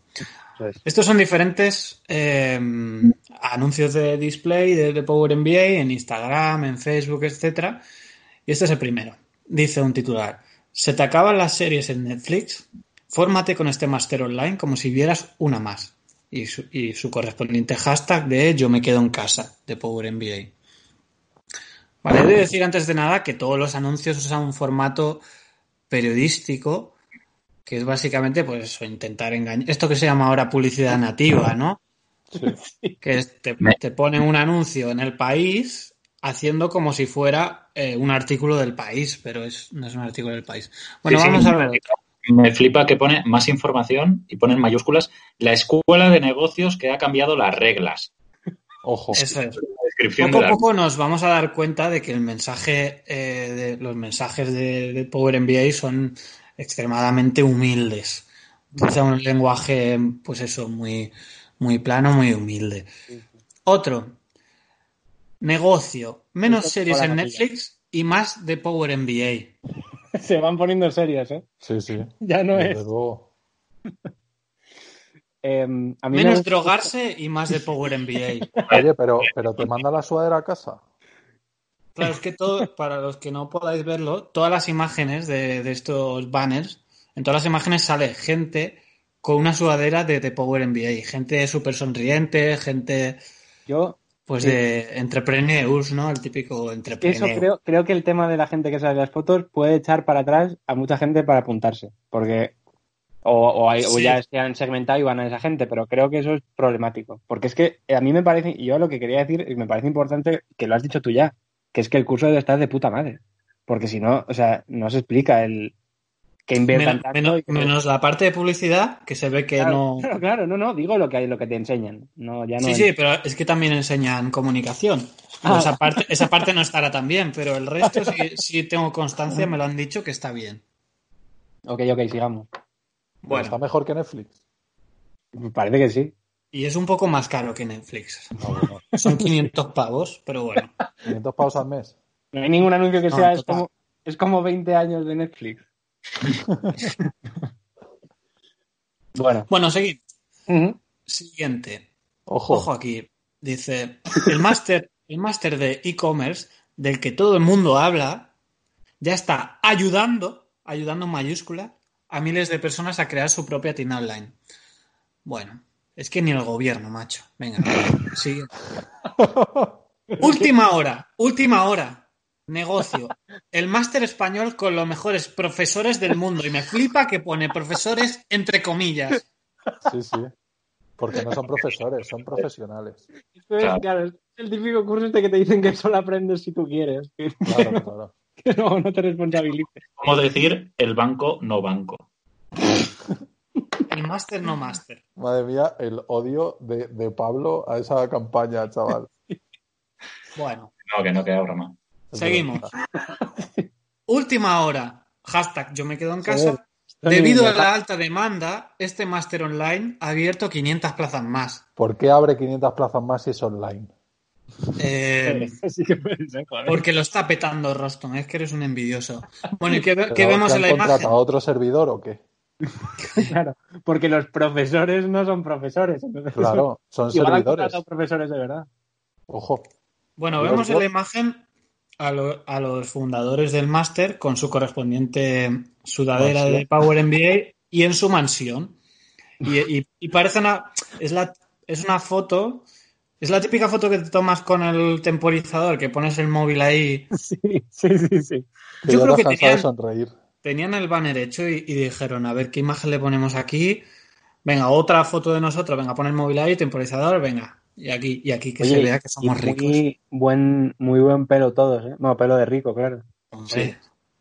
Estos son diferentes eh, anuncios de display de, de Power MBA en Instagram, en Facebook, etcétera. Y este es el primero. Dice un titular: Se te acaban las series en Netflix. Fórmate con este máster online como si vieras una más. Y su, y su correspondiente hashtag de Yo me quedo en casa de Power MBA. Vale, he de decir antes de nada que todos los anuncios usan un formato periodístico que es básicamente pues eso, intentar engañar. Esto que se llama ahora publicidad nativa, ¿no? Que es, te, te ponen un anuncio en el país haciendo como si fuera eh, un artículo del país, pero es, no es un artículo del país. Bueno, Sí, sí, vamos a ver. Me flipa que pone más información y pone en mayúsculas la escuela de negocios que ha cambiado las reglas. Ojo. Eso es. Poco a la- poco nos vamos a dar cuenta de que el mensaje, eh, de, los mensajes de, de Power MBA son extremadamente humildes. Utiliza un lenguaje, pues eso, muy, muy plano, muy humilde. Otro, negocio, menos series en Netflix y más de Power MBA. Se van poniendo serias, ¿eh? Sí, sí. Ya no desde es. luego. em, a mí me Menos drogarse y más de Power NBA. Oye, pero, pero te manda la sudadera a casa. Claro, es que todo, para los que no podáis verlo, todas las imágenes de, de estos banners, en todas las imágenes sale gente con una sudadera de, de Power NBA. Gente súper sonriente, gente Yo pues Sí. de entrepreneurs, ¿no? El típico eso entrepreneur. creo, creo que el tema de la gente que sale en las fotos puede echar para atrás a mucha gente para apuntarse. Porque o, o, hay- o ya se han segmentado y van a esa gente, pero creo que eso es problemático. Porque es que a mí me parece, y yo lo que quería decir, y me parece importante que lo has dicho tú ya, que es que el curso debe estar de puta madre. Porque si no, o sea, no se explica el que inviertan Men- tanto menos, y que- menos la parte de publicidad, que se ve que Claro, no... claro, claro, no, no, digo lo que hay, lo que te enseñan. No, ya no Sí, sí, pero es que también enseñan comunicación. Ah. Esa, parte, esa parte no estará tan bien, pero el resto sí, sí tengo constancia, me lo han dicho que está bien. Ok, ok, sigamos. Bueno. Está mejor que Netflix. Parece que sí. Y es un poco más caro que Netflix. No, Son 500 pavos, pero bueno. 500 pavos al mes. No hay ningún anuncio que No, sea, es como, es como 20 años de Netflix. bueno. Bueno, seguimos. Siguiente. Ojo. Ojo aquí. Dice, el máster el máster de e-commerce del que todo el mundo habla ya está ayudando, ayudando en mayúscula, a miles de personas a crear su propia tienda online. Bueno, es que ni el gobierno, macho. Venga, sigue. Última hora, última hora. Negocio. El máster español con los mejores profesores del mundo. Y me flipa que pone profesores entre comillas. Sí, sí. Porque no son profesores, son profesionales. Esto es, Claro. claro, es el típico curso este que te dicen que solo aprendes si tú quieres. Que, Claro, claro. que no, no te responsabilices. ¿Cómo decir el banco no banco? El máster no máster. Madre mía, el odio de, de Pablo a esa campaña, chaval. Bueno, No, que no queda broma. Seguimos. última hora. Hashtag yo me quedo en casa. Debido a la alta demanda, este máster online ha abierto 500 plazas más. ¿Por qué abre 500 plazas más si es online? Eh, porque lo está petando Roston, es que eres un envidioso. Bueno, ¿y qué, ve- ¿Pero qué vemos en la imagen? contratado a otro servidor o qué? Claro, porque los profesores no son profesores. entonces- Claro, son servidores. profesores de verdad. Ojo. Bueno, vemos en la imagen a, lo- a los fundadores del máster con su correspondiente sudadera de Power MBA y en su mansión. Y, y- y parece una. Es, la, es una foto. Es la típica foto que te tomas con el temporizador, que pones el móvil ahí. Sí, sí, sí. Yo creo que tenían- sonreír. Tenían el banner hecho y, y dijeron, a ver qué imagen le ponemos aquí. Venga, otra foto de nosotros. Venga, pon el móvil ahí, temporizador, venga. Y aquí, y aquí que Oye, se vea que somos ricos. muy Buen, muy buen pelo todos, ¿eh? No, pelo de rico, claro. Sí,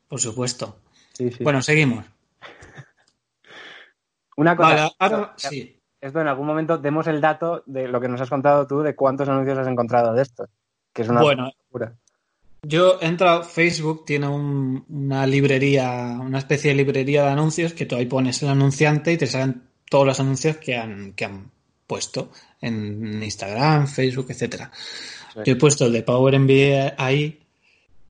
por supuesto. Sí, sí. Bueno, seguimos. Una cosa. Vale, ahora sí. Esto en algún momento demos el dato de lo que nos has contado tú de cuántos anuncios has encontrado de estos. Que es una Bueno, locura. yo he entrado, Facebook tiene un- una librería, una especie de librería de anuncios que tú ahí pones el anunciante y te salen todos los anuncios que han, que han puesto en Instagram, Facebook, etcétera. Sí. Yo he puesto el de Power MBA ahí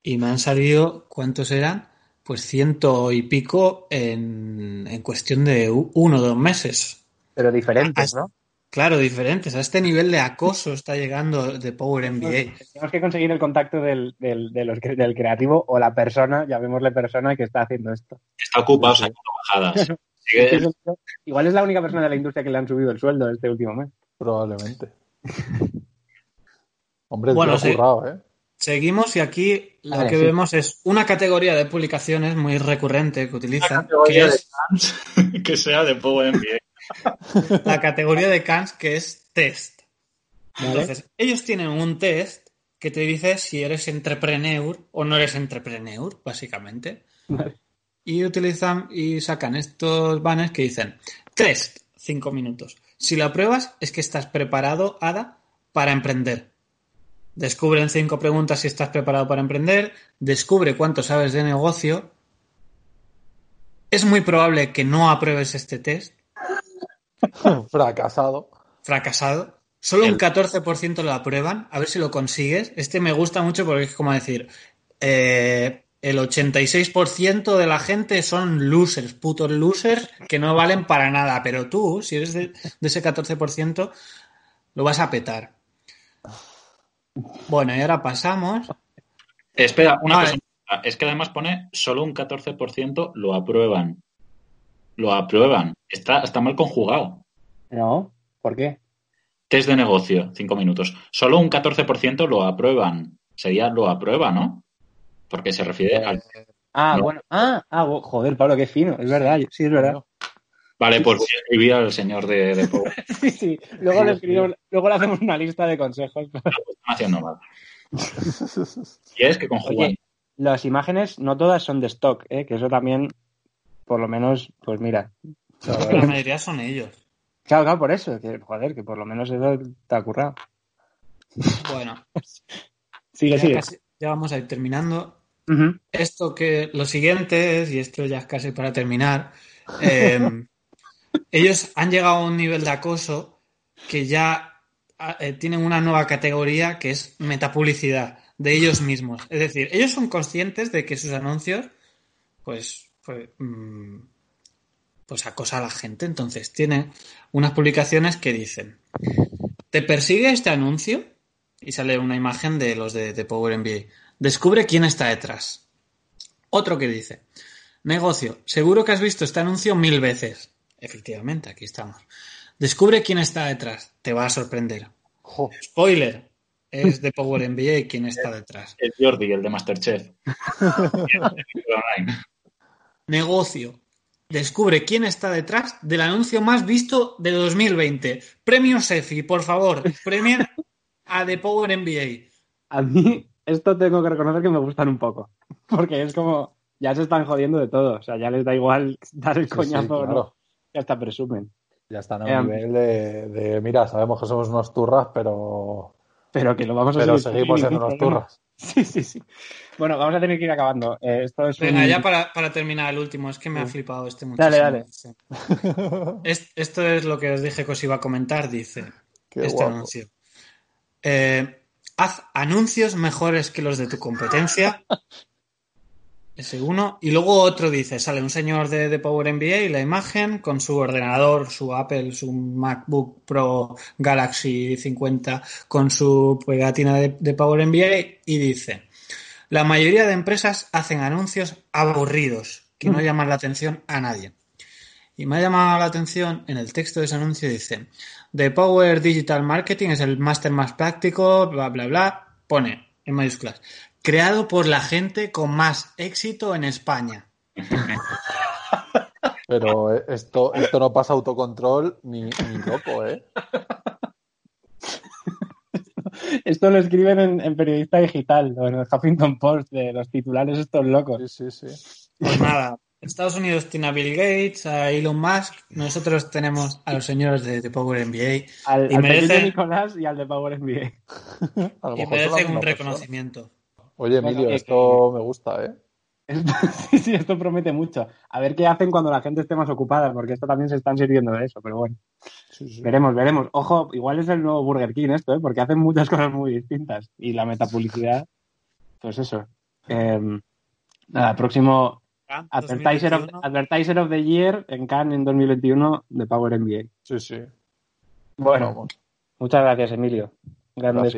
y me han salido, ¿cuántos eran? Pues ciento y pico en, en cuestión de uno o dos meses. Pero diferentes, ¿no? Claro, diferentes. A este nivel de acoso está llegando de Power MBA. Tenemos que conseguir el contacto del, del, de los cre- del creativo o la persona, llamémosle persona, que está haciendo esto. Está ocupado sacando bajadas. Igual es la única persona de la industria que le han subido el sueldo este último mes. Probablemente. Hombre, Bueno, sí. currado, ¿eh? Seguimos y aquí lo Vale, que sí. vemos es una categoría de publicaciones muy recurrente que utilizan, que categoría de es que sea de Power MBA. la categoría de Kans, que es test. ¿Vale? Entonces, ellos tienen un test que te dice si eres entrepreneur o no eres entrepreneur, básicamente. Vale. Y utilizan y sacan estos banners que dicen test, cinco minutos. Si lo apruebas, es que estás preparado, Ada, para emprender. Descubren cinco preguntas si estás preparado para emprender. Descubre cuánto sabes de negocio. Es muy probable que no apruebes este test. Fracasado. Fracasado. Solo un El- 14% lo aprueban. A ver si lo consigues. Este me gusta mucho porque es como decir, eh, el 86% de la gente son losers, putos losers, que no valen para nada. Pero tú, si eres de, de ese 14%, lo vas a petar. Bueno, y ahora pasamos. Espera, una Vale. cosa. Es que además pone solo un 14% lo aprueban. Lo aprueban. Está, está mal conjugado. No, ¿por qué? Test de negocio, cinco minutos. Solo un 14% lo aprueban. Sería lo aprueba, ¿no? Porque se refiere al... Ah, No. bueno. Ah, ah, joder, Pablo, qué fino. Es verdad, sí, es verdad. Vale, pues voy a escribir al señor de, de Power. Sí, sí. Luego le, escribimos- luego le hacemos una lista de consejos. Lo están haciendo mal. Y es que conjugan. Oye, las imágenes no todas son de stock, ¿eh? que eso también, por lo menos, pues mira. La mayoría son ellos. Claro, claro, por eso. Que, joder, que por lo menos eso te ha currado. Bueno, Sigue, ya, sigue. casi- ya vamos a ir terminando. Esto que lo siguiente es, y esto ya es casi para terminar, eh, ellos han llegado a un nivel de acoso que ya ah, eh, tienen una nueva categoría que es metapublicidad de ellos mismos. Es decir, ellos son conscientes de que sus anuncios, pues, pues, mm, pues acosa a la gente. Entonces tienen unas publicaciones que dicen, ¿te persigue este anuncio? Y sale una imagen de los de, de Power MBA. Descubre quién está detrás. Otro que dice, negocio, seguro que has visto este anuncio mil veces. Efectivamente, aquí estamos. Descubre quién está detrás. Te va a sorprender. Jo, Spoiler, es de Power MBA quien está detrás. El Jordi, el de Masterchef. Negocio, descubre quién está detrás del anuncio más visto de 2020. Premio Sefi, por favor, premien a The Power MBA. A mí, esto tengo que reconocer que me gustan un poco. Porque es como, ya se están jodiendo de todo. O sea, ya les da igual dar el sí, sí, coñazo o no. Ya hasta presumen. Ya están a Eh, un nivel de, de, mira, sabemos que somos unos turras, pero, Pero que lo vamos a pero seguir seguimos siendo unos turras. Sí, sí, sí. Bueno, vamos a tener que ir acabando. Eh, esto es Venga, un- ya para, para terminar el último, es que me ha flipado este muchacho. Dale, dale. esto es lo que os dije que os iba a comentar, dice Qué este guapo. anuncio. Eh, haz anuncios mejores que los de tu competencia. Ese uno. Y luego otro dice, sale un señor de, de Power MBA y la imagen con su ordenador, su Apple, su MacBook Pro Galaxy 50 con su pegatina de, de Power MBA y dice, la mayoría de empresas hacen anuncios aburridos que no llaman la atención a nadie. Y me ha llamado la atención en el texto de ese anuncio dice, The Power Digital Marketing es el máster más práctico, bla, bla, bla, pone en mayúsculas, creado por la gente con más éxito en España. Pero esto, esto no pasa autocontrol ni, ni loco, ¿eh? Esto lo escriben en, en Periodista Digital o en el Huffington Post de los titulares estos locos. Sí, sí, sí. Pues nada, Estados Unidos tiene a Bill Gates, a Elon Musk, nosotros tenemos a los señores de, de Power MBA Al, y al Nicolás y al de Power MBA. A lo y mejor misma un persona. reconocimiento. Oye, Bueno, Emilio, que- esto me gusta, ¿eh? Esto, sí, sí, esto promete mucho. A ver qué hacen cuando la gente esté más ocupada, porque esto también se están sirviendo de eso, pero bueno. Sí, sí. Veremos, veremos. Ojo, igual es el nuevo Burger King esto, ¿eh? porque hacen muchas cosas muy distintas. Y la metapublicidad, pues eso. Eh, nada, próximo Advertiser of, 2021. Advertiser of the Year en Cannes en 2021 de Power MBA. Sí, sí. Bueno, Vamos. muchas gracias, Emilio. Gracias.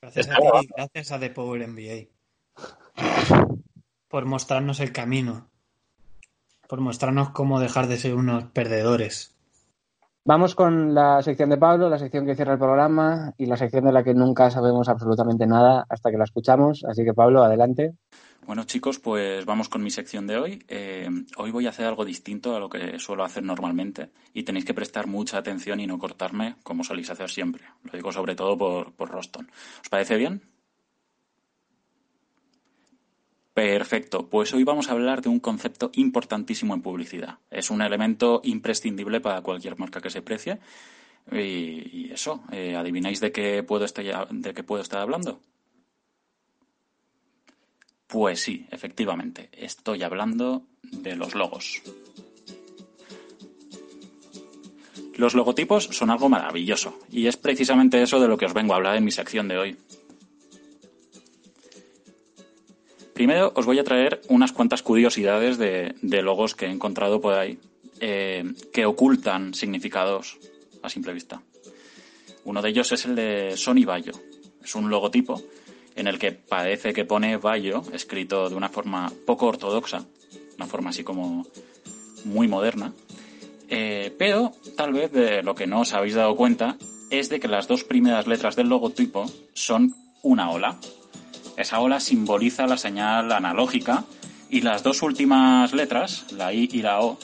Gracias a ti y gracias a The Power MBA. Por mostrarnos el camino. Por mostrarnos cómo dejar de ser unos perdedores. Vamos con la sección de Pablo, la sección que cierra el programa y la sección de la que nunca sabemos absolutamente nada hasta que la escuchamos. Así que Pablo, adelante. Bueno chicos, pues vamos con mi sección de hoy. Eh, hoy voy a hacer algo distinto a lo que suelo hacer normalmente y tenéis que prestar mucha atención y no cortarme como soléis hacer siempre. Lo digo sobre todo por, por Roston. ¿Os parece bien? Perfecto, pues hoy vamos a hablar de un concepto importantísimo en publicidad. Es un elemento imprescindible para cualquier marca que se precie. Y, eso, eh, ¿adivináis de qué, puedo estar, de qué puedo estar hablando? Pues sí, efectivamente, estoy hablando de los logos. Los logotipos son algo maravilloso y es precisamente eso de lo que os vengo a hablar en mi sección de hoy. Primero os voy a traer unas cuantas curiosidades de, logos que he encontrado por ahí eh, que ocultan significados a simple vista. Uno de ellos es el de Sony Bayo. Es un logotipo en el que parece que pone Bayo escrito de una forma poco ortodoxa, una forma así como muy moderna. Eh, pero tal vez de lo que no os habéis dado cuenta es de que las dos primeras letras del logotipo son una ola. Esa ola simboliza la señal analógica y las dos últimas letras, la I y la O,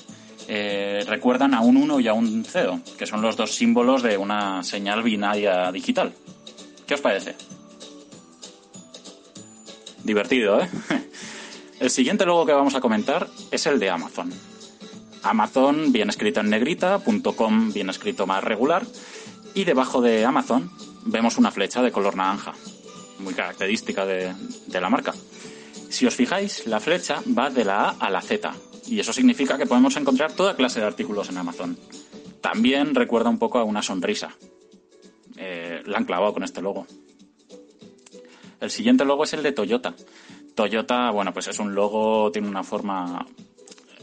eh, recuerdan a un 1 y a un 0, que son los dos símbolos de una señal binaria digital. ¿Qué os parece? Divertido, ¿eh? El siguiente logo que vamos a comentar es el de Amazon. Amazon, bien escrito en negrita, .com, bien escrito más regular, y debajo de Amazon vemos una flecha de color naranja, muy característica de, de la marca. Si os fijáis, la flecha va de la A a la Z, y eso significa que podemos encontrar toda clase de artículos en Amazon. También recuerda un poco a una sonrisa. Eh, la han clavado con este logo. El siguiente logo es el de Toyota. Toyota, bueno, pues es un logo, tiene una forma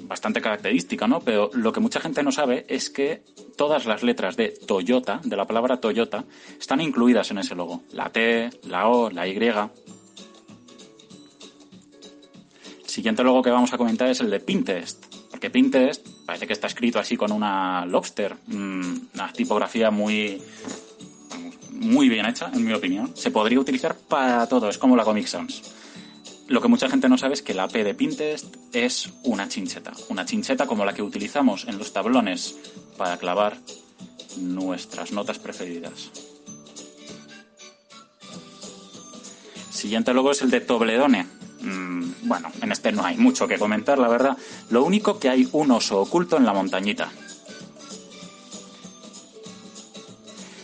bastante característica, ¿no? Pero lo que mucha gente no sabe es que todas las letras de Toyota, de la palabra Toyota, están incluidas en ese logo. La T, la O, la Y. El siguiente logo que vamos a comentar es el de Pinterest. Porque Pinterest parece que está escrito así con una lobster, mm, una tipografía muy, muy bien hecha, en mi opinión. Se podría utilizar para todo, es como la Comic Sans. Lo que mucha gente no sabe es que la P de Pinterest es una chincheta. Una chincheta como la que utilizamos en los tablones para clavar nuestras notas preferidas. Siguiente logo es el de Tobledone. Mm, bueno, en este no hay mucho que comentar, la verdad. Lo único que hay un oso oculto en la montañita.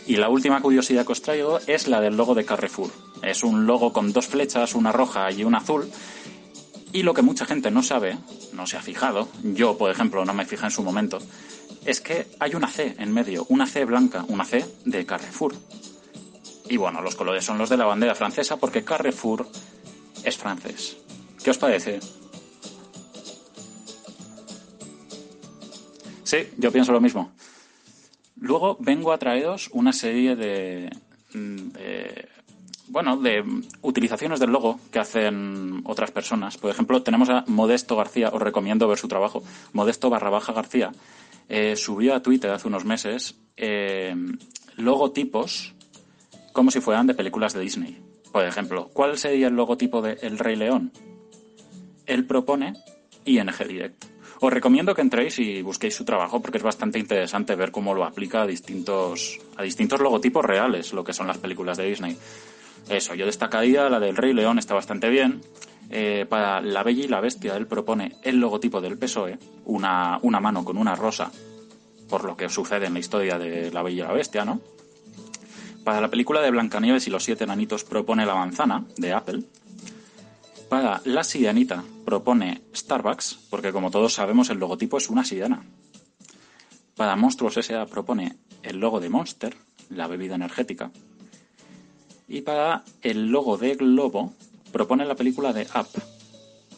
Y la última curiosidad que os traigo es la del logo de Carrefour. Es un logo con dos flechas, una roja y una azul. Y lo que mucha gente no sabe, no se ha fijado, yo por ejemplo no me fijé en su momento, es que hay una C en medio, una C blanca, una C de Carrefour. Y bueno, los colores son los de la bandera francesa porque Carrefour es francés. ¿Qué os parece? Sí, yo pienso lo mismo. Luego vengo a traeros una serie de, bueno, de utilizaciones del logo que hacen otras personas. Por ejemplo, tenemos a Modesto García, os recomiendo ver su trabajo. Modesto barra baja García eh, subió a Twitter hace unos meses eh, logotipos como si fueran de películas de Disney. Por ejemplo, ¿cuál sería el logotipo de El Rey León? Él propone ING Direct. Os recomiendo que entréis y busquéis su trabajo porque es bastante interesante ver cómo lo aplica a distintos, a distintos logotipos reales, lo que son las películas de Disney. Eso, yo destacaría la del Rey León, está bastante bien. Eh, para La Bella y la Bestia, él propone el logotipo del PSOE, una, una mano con una rosa, por lo que sucede en la historia de La Bella y la Bestia, ¿no? Para la película de Blancanieves y los siete enanitos propone la manzana, de Apple. Para La Sirenita propone Starbucks, porque como todos sabemos el logotipo es una sirena. Para Monstruos S.A. propone el logo de Monster, la bebida energética. Y para el logo de Globo propone la película de Up.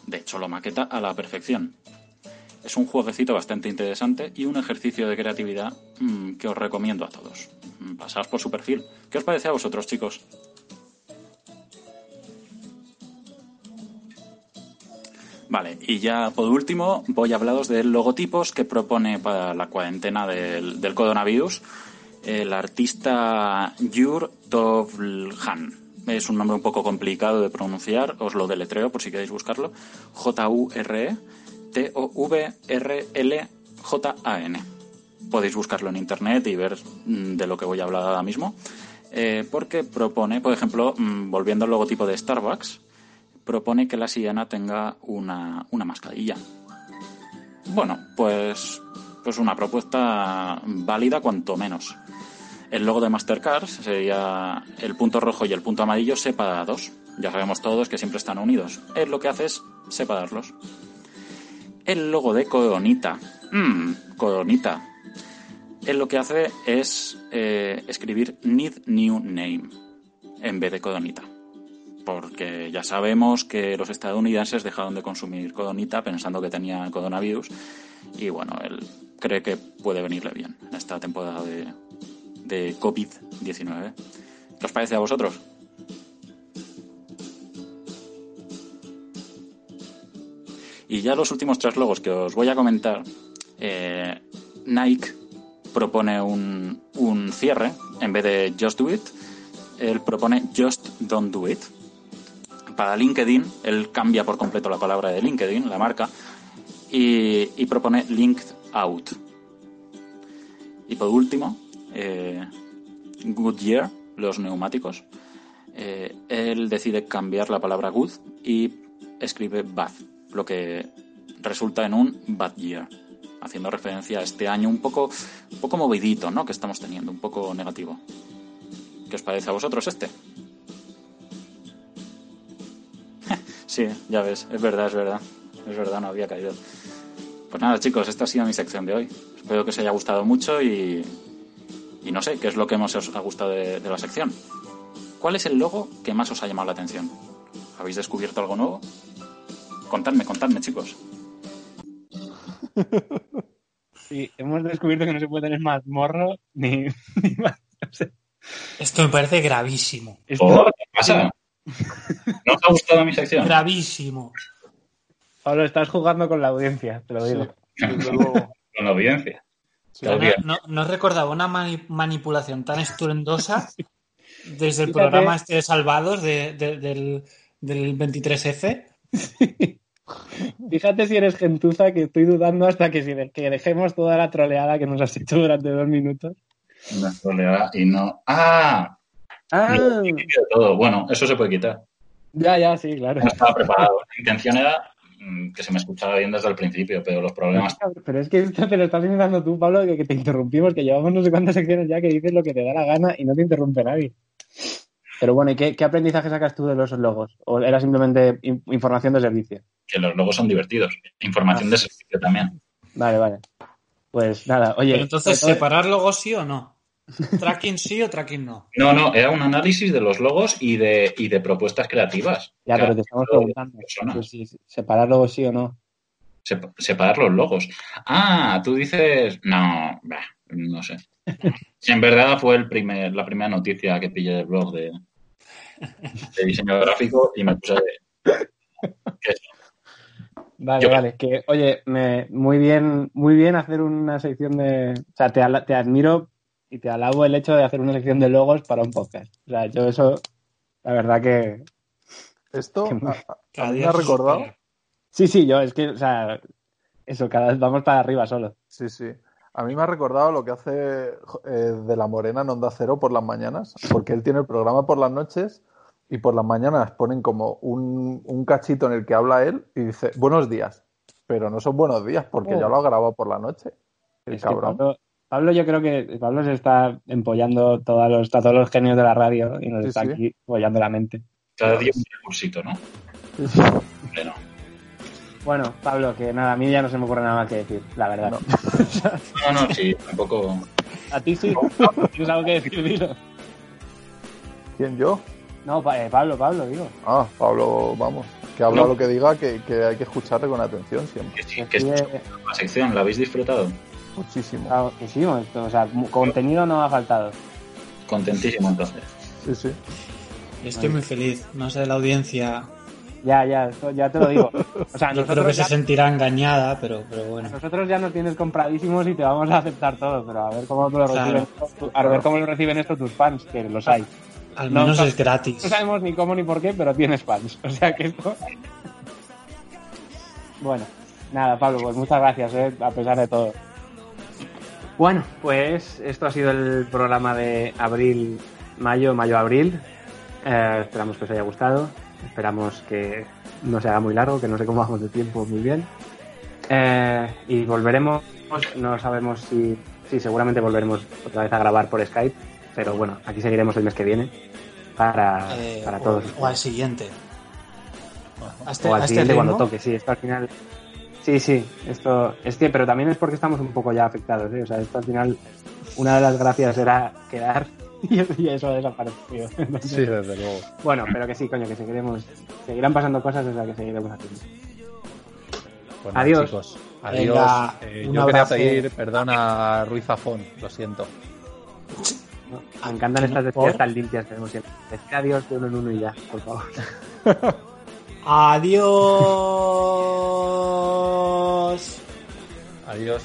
De hecho, lo maqueta a la perfección. Es un jueguecito bastante interesante y un ejercicio de creatividad mmm, que os recomiendo a todos. Mm, Pasaos por su perfil. ¿Qué os parece a vosotros, chicos? Vale, y ya por último voy a hablaros de logotipos que propone para la cuarentena del, del coronavirus el artista Jur Tovlhan. Es un nombre un poco complicado de pronunciar, os lo deletreo por si queréis buscarlo. J-U-R-E T-O-V-R-L-J-A-N. Podéis buscarlo en internet y ver mm, de lo que voy a hablar ahora mismo. Eh, porque propone, por ejemplo, mm, volviendo al logotipo de Starbucks, propone que la sirena tenga una, una mascarilla. Bueno, pues, pues una propuesta válida cuanto menos. El logo de Mastercard sería el punto rojo y el punto amarillo separados. Ya sabemos todos que siempre están unidos. Él lo que hace es separarlos. El logo de Coronita. Mmm, Coronita. Él lo que hace es eh, escribir Need New Name en vez de Coronita. Porque ya sabemos que los estadounidenses dejaron de consumir codonita pensando que tenía coronavirus y bueno, él cree que puede venirle bien en esta temporada de, de COVID-19. ¿Qué os parece a vosotros? Y ya los últimos tres logos que os voy a comentar, eh, Nike propone un, un cierre en vez de Just Do It, él propone Just Don't Do It. Para LinkedIn, él cambia por completo la palabra de LinkedIn, la marca, y, propone Linked Out. Y por último, eh, Goodyear, los neumáticos. Eh, él decide cambiar la palabra good y escribe bad, lo que resulta en un bad year, haciendo referencia a este año un poco, un poco movidito, ¿no? Que estamos teniendo, un poco negativo. ¿Qué os parece a vosotros este? Sí, ya ves, es verdad, es verdad. Es verdad, no había caído. Pues nada, chicos, esta ha sido mi sección de hoy. Espero que os haya gustado mucho y, y no sé, ¿qué es lo que más os ha gustado de, de la sección? ¿Cuál es el logo que más os ha llamado la atención? ¿Habéis descubierto algo nuevo? Contadme, contadme, chicos. Sí, hemos descubierto que no se puede tener más morro ni, ni más. no sé. Esto me parece gravísimo. Esto- Oh, ¿Qué pasa? ¿No os ha gustado mi sección? Gravísimo. Pablo, estás jugando con la audiencia, te lo digo. Con la audiencia. Sí. No, bien. no, no recordaba una mani- manipulación tan estruendosa desde el Fíjate. programa este de Salvados de- de- del, del 23F. Fíjate si eres gentuza que estoy dudando hasta que, si de- que dejemos toda la troleada que nos has hecho durante dos minutos. Una troleada y no. ¡Ah! Ah, todo. Bueno, eso se puede quitar. ya, ya, sí, claro. No estaba preparado. La intención era mm, que se me escuchara bien desde el principio, pero los problemas. Pero es que esto te lo estás inventando tú, Pablo, que, que te interrumpimos, que llevamos no sé cuántas secciones ya que dices lo que te da la gana y no te interrumpe nadie. Pero bueno, ¿y qué, qué aprendizaje sacas tú de los logos? ¿O era simplemente in- información de servicio? que los logos son divertidos. Información de servicio también. Vale, vale. Pues nada, oye. Pero entonces, ¿separar logos sí o no? ¿Tracking sí o tracking no? No, no, era un análisis de los logos y de, y de propuestas creativas. Ya, pero te estamos preguntando si separar luego sí o no. Sep- separar los logos. Ah, tú dices. No, bah, no sé. En verdad fue el primer, la primera noticia que pillé del blog de, de diseño gráfico y me puse de. Vale, Yo- vale. Que, oye, me, muy bien, muy bien hacer una sección de. O sea, te, te admiro y te alabo el hecho de hacer una sección de logos para un podcast. O sea, yo eso, la verdad que. Esto Qué a, a- mí me día ha recordado. Sí, sí, yo, es que, o sea, eso, cada vez vamos para arriba solo. Sí, sí. A mí me ha recordado lo que hace eh, de la Morena en Onda Cero por las mañanas, porque él tiene el programa por las noches y por las mañanas ponen como un, un cachito en el que habla él y dice buenos días, pero no son buenos días porque Oh. ya lo ha grabado por la noche. El Es que cabrón. Pablo, yo creo que Pablo se está empollando todos los, a todos los genios de la radio y nos Sí, está sí. aquí apoyando la mente. Cada día un recursito, ¿no? Sí, sí. Hombre, no. Bueno, Pablo, que nada, a mí ya no se me ocurre nada más que decir, la verdad. No. No, no, sí, tampoco. A ti sí. ¿Tienes algo que decir, dilo? ¿Quién yo? No, pa- eh, Pablo, Pablo, digo. Ah, Pablo, vamos. Que habla No. lo que diga, que, que hay que escucharle con atención siempre. Que sí, que es Eh, la sección, ¿la habéis disfrutado? Muchísimo. sí, esto, o sea, contenido no ha faltado. Contentísimo entonces. Sí, sí. Estoy muy feliz. No sé la audiencia. Ya, ya, esto ya te lo digo. O sea, Yo creo que se sentirá engañada, pero, pero bueno. nosotros ya nos tienes compradísimos y te vamos a aceptar todo, pero a ver cómo lo Claro. reciben, esto- a ver cómo lo reciben esto tus fans, que los hay. Al No, menos no. es gratis. No sabemos ni cómo ni por qué, pero tienes fans. O sea que esto. Bueno, nada, Pablo, pues muchas gracias, ¿eh? a pesar de todo. Bueno, pues esto ha sido el programa de abril, mayo, mayo-abril. Eh, esperamos que os haya gustado. Esperamos que no se haga muy largo, que no sé cómo vamos de tiempo muy bien. Eh, y volveremos, no sabemos si, si seguramente volveremos otra vez a grabar por Skype, pero bueno, aquí seguiremos el mes que viene para, Eh, para o- todos. O al siguiente. A este, o al a este siguiente cuando toque, sí, esto al final. Sí, sí, esto es que, pero también es porque estamos un poco ya afectados, ¿eh? O sea, esto al final, una de las gracias era quedar y, y eso ha desaparecido. Entonces, Sí, desde luego. Bueno, pero que sí, coño, que seguiremos. Seguirán pasando cosas desde que seguiremos haciendo. Adiós. chicos. Adiós. Venga, Eh, yo quería pedir perdón a Ruiz Zafón, lo siento. Me encantan estas despedidas tan limpias que tenemos siempre. Decir adiós de uno en uno y ya, por favor. Adiós. Adiós.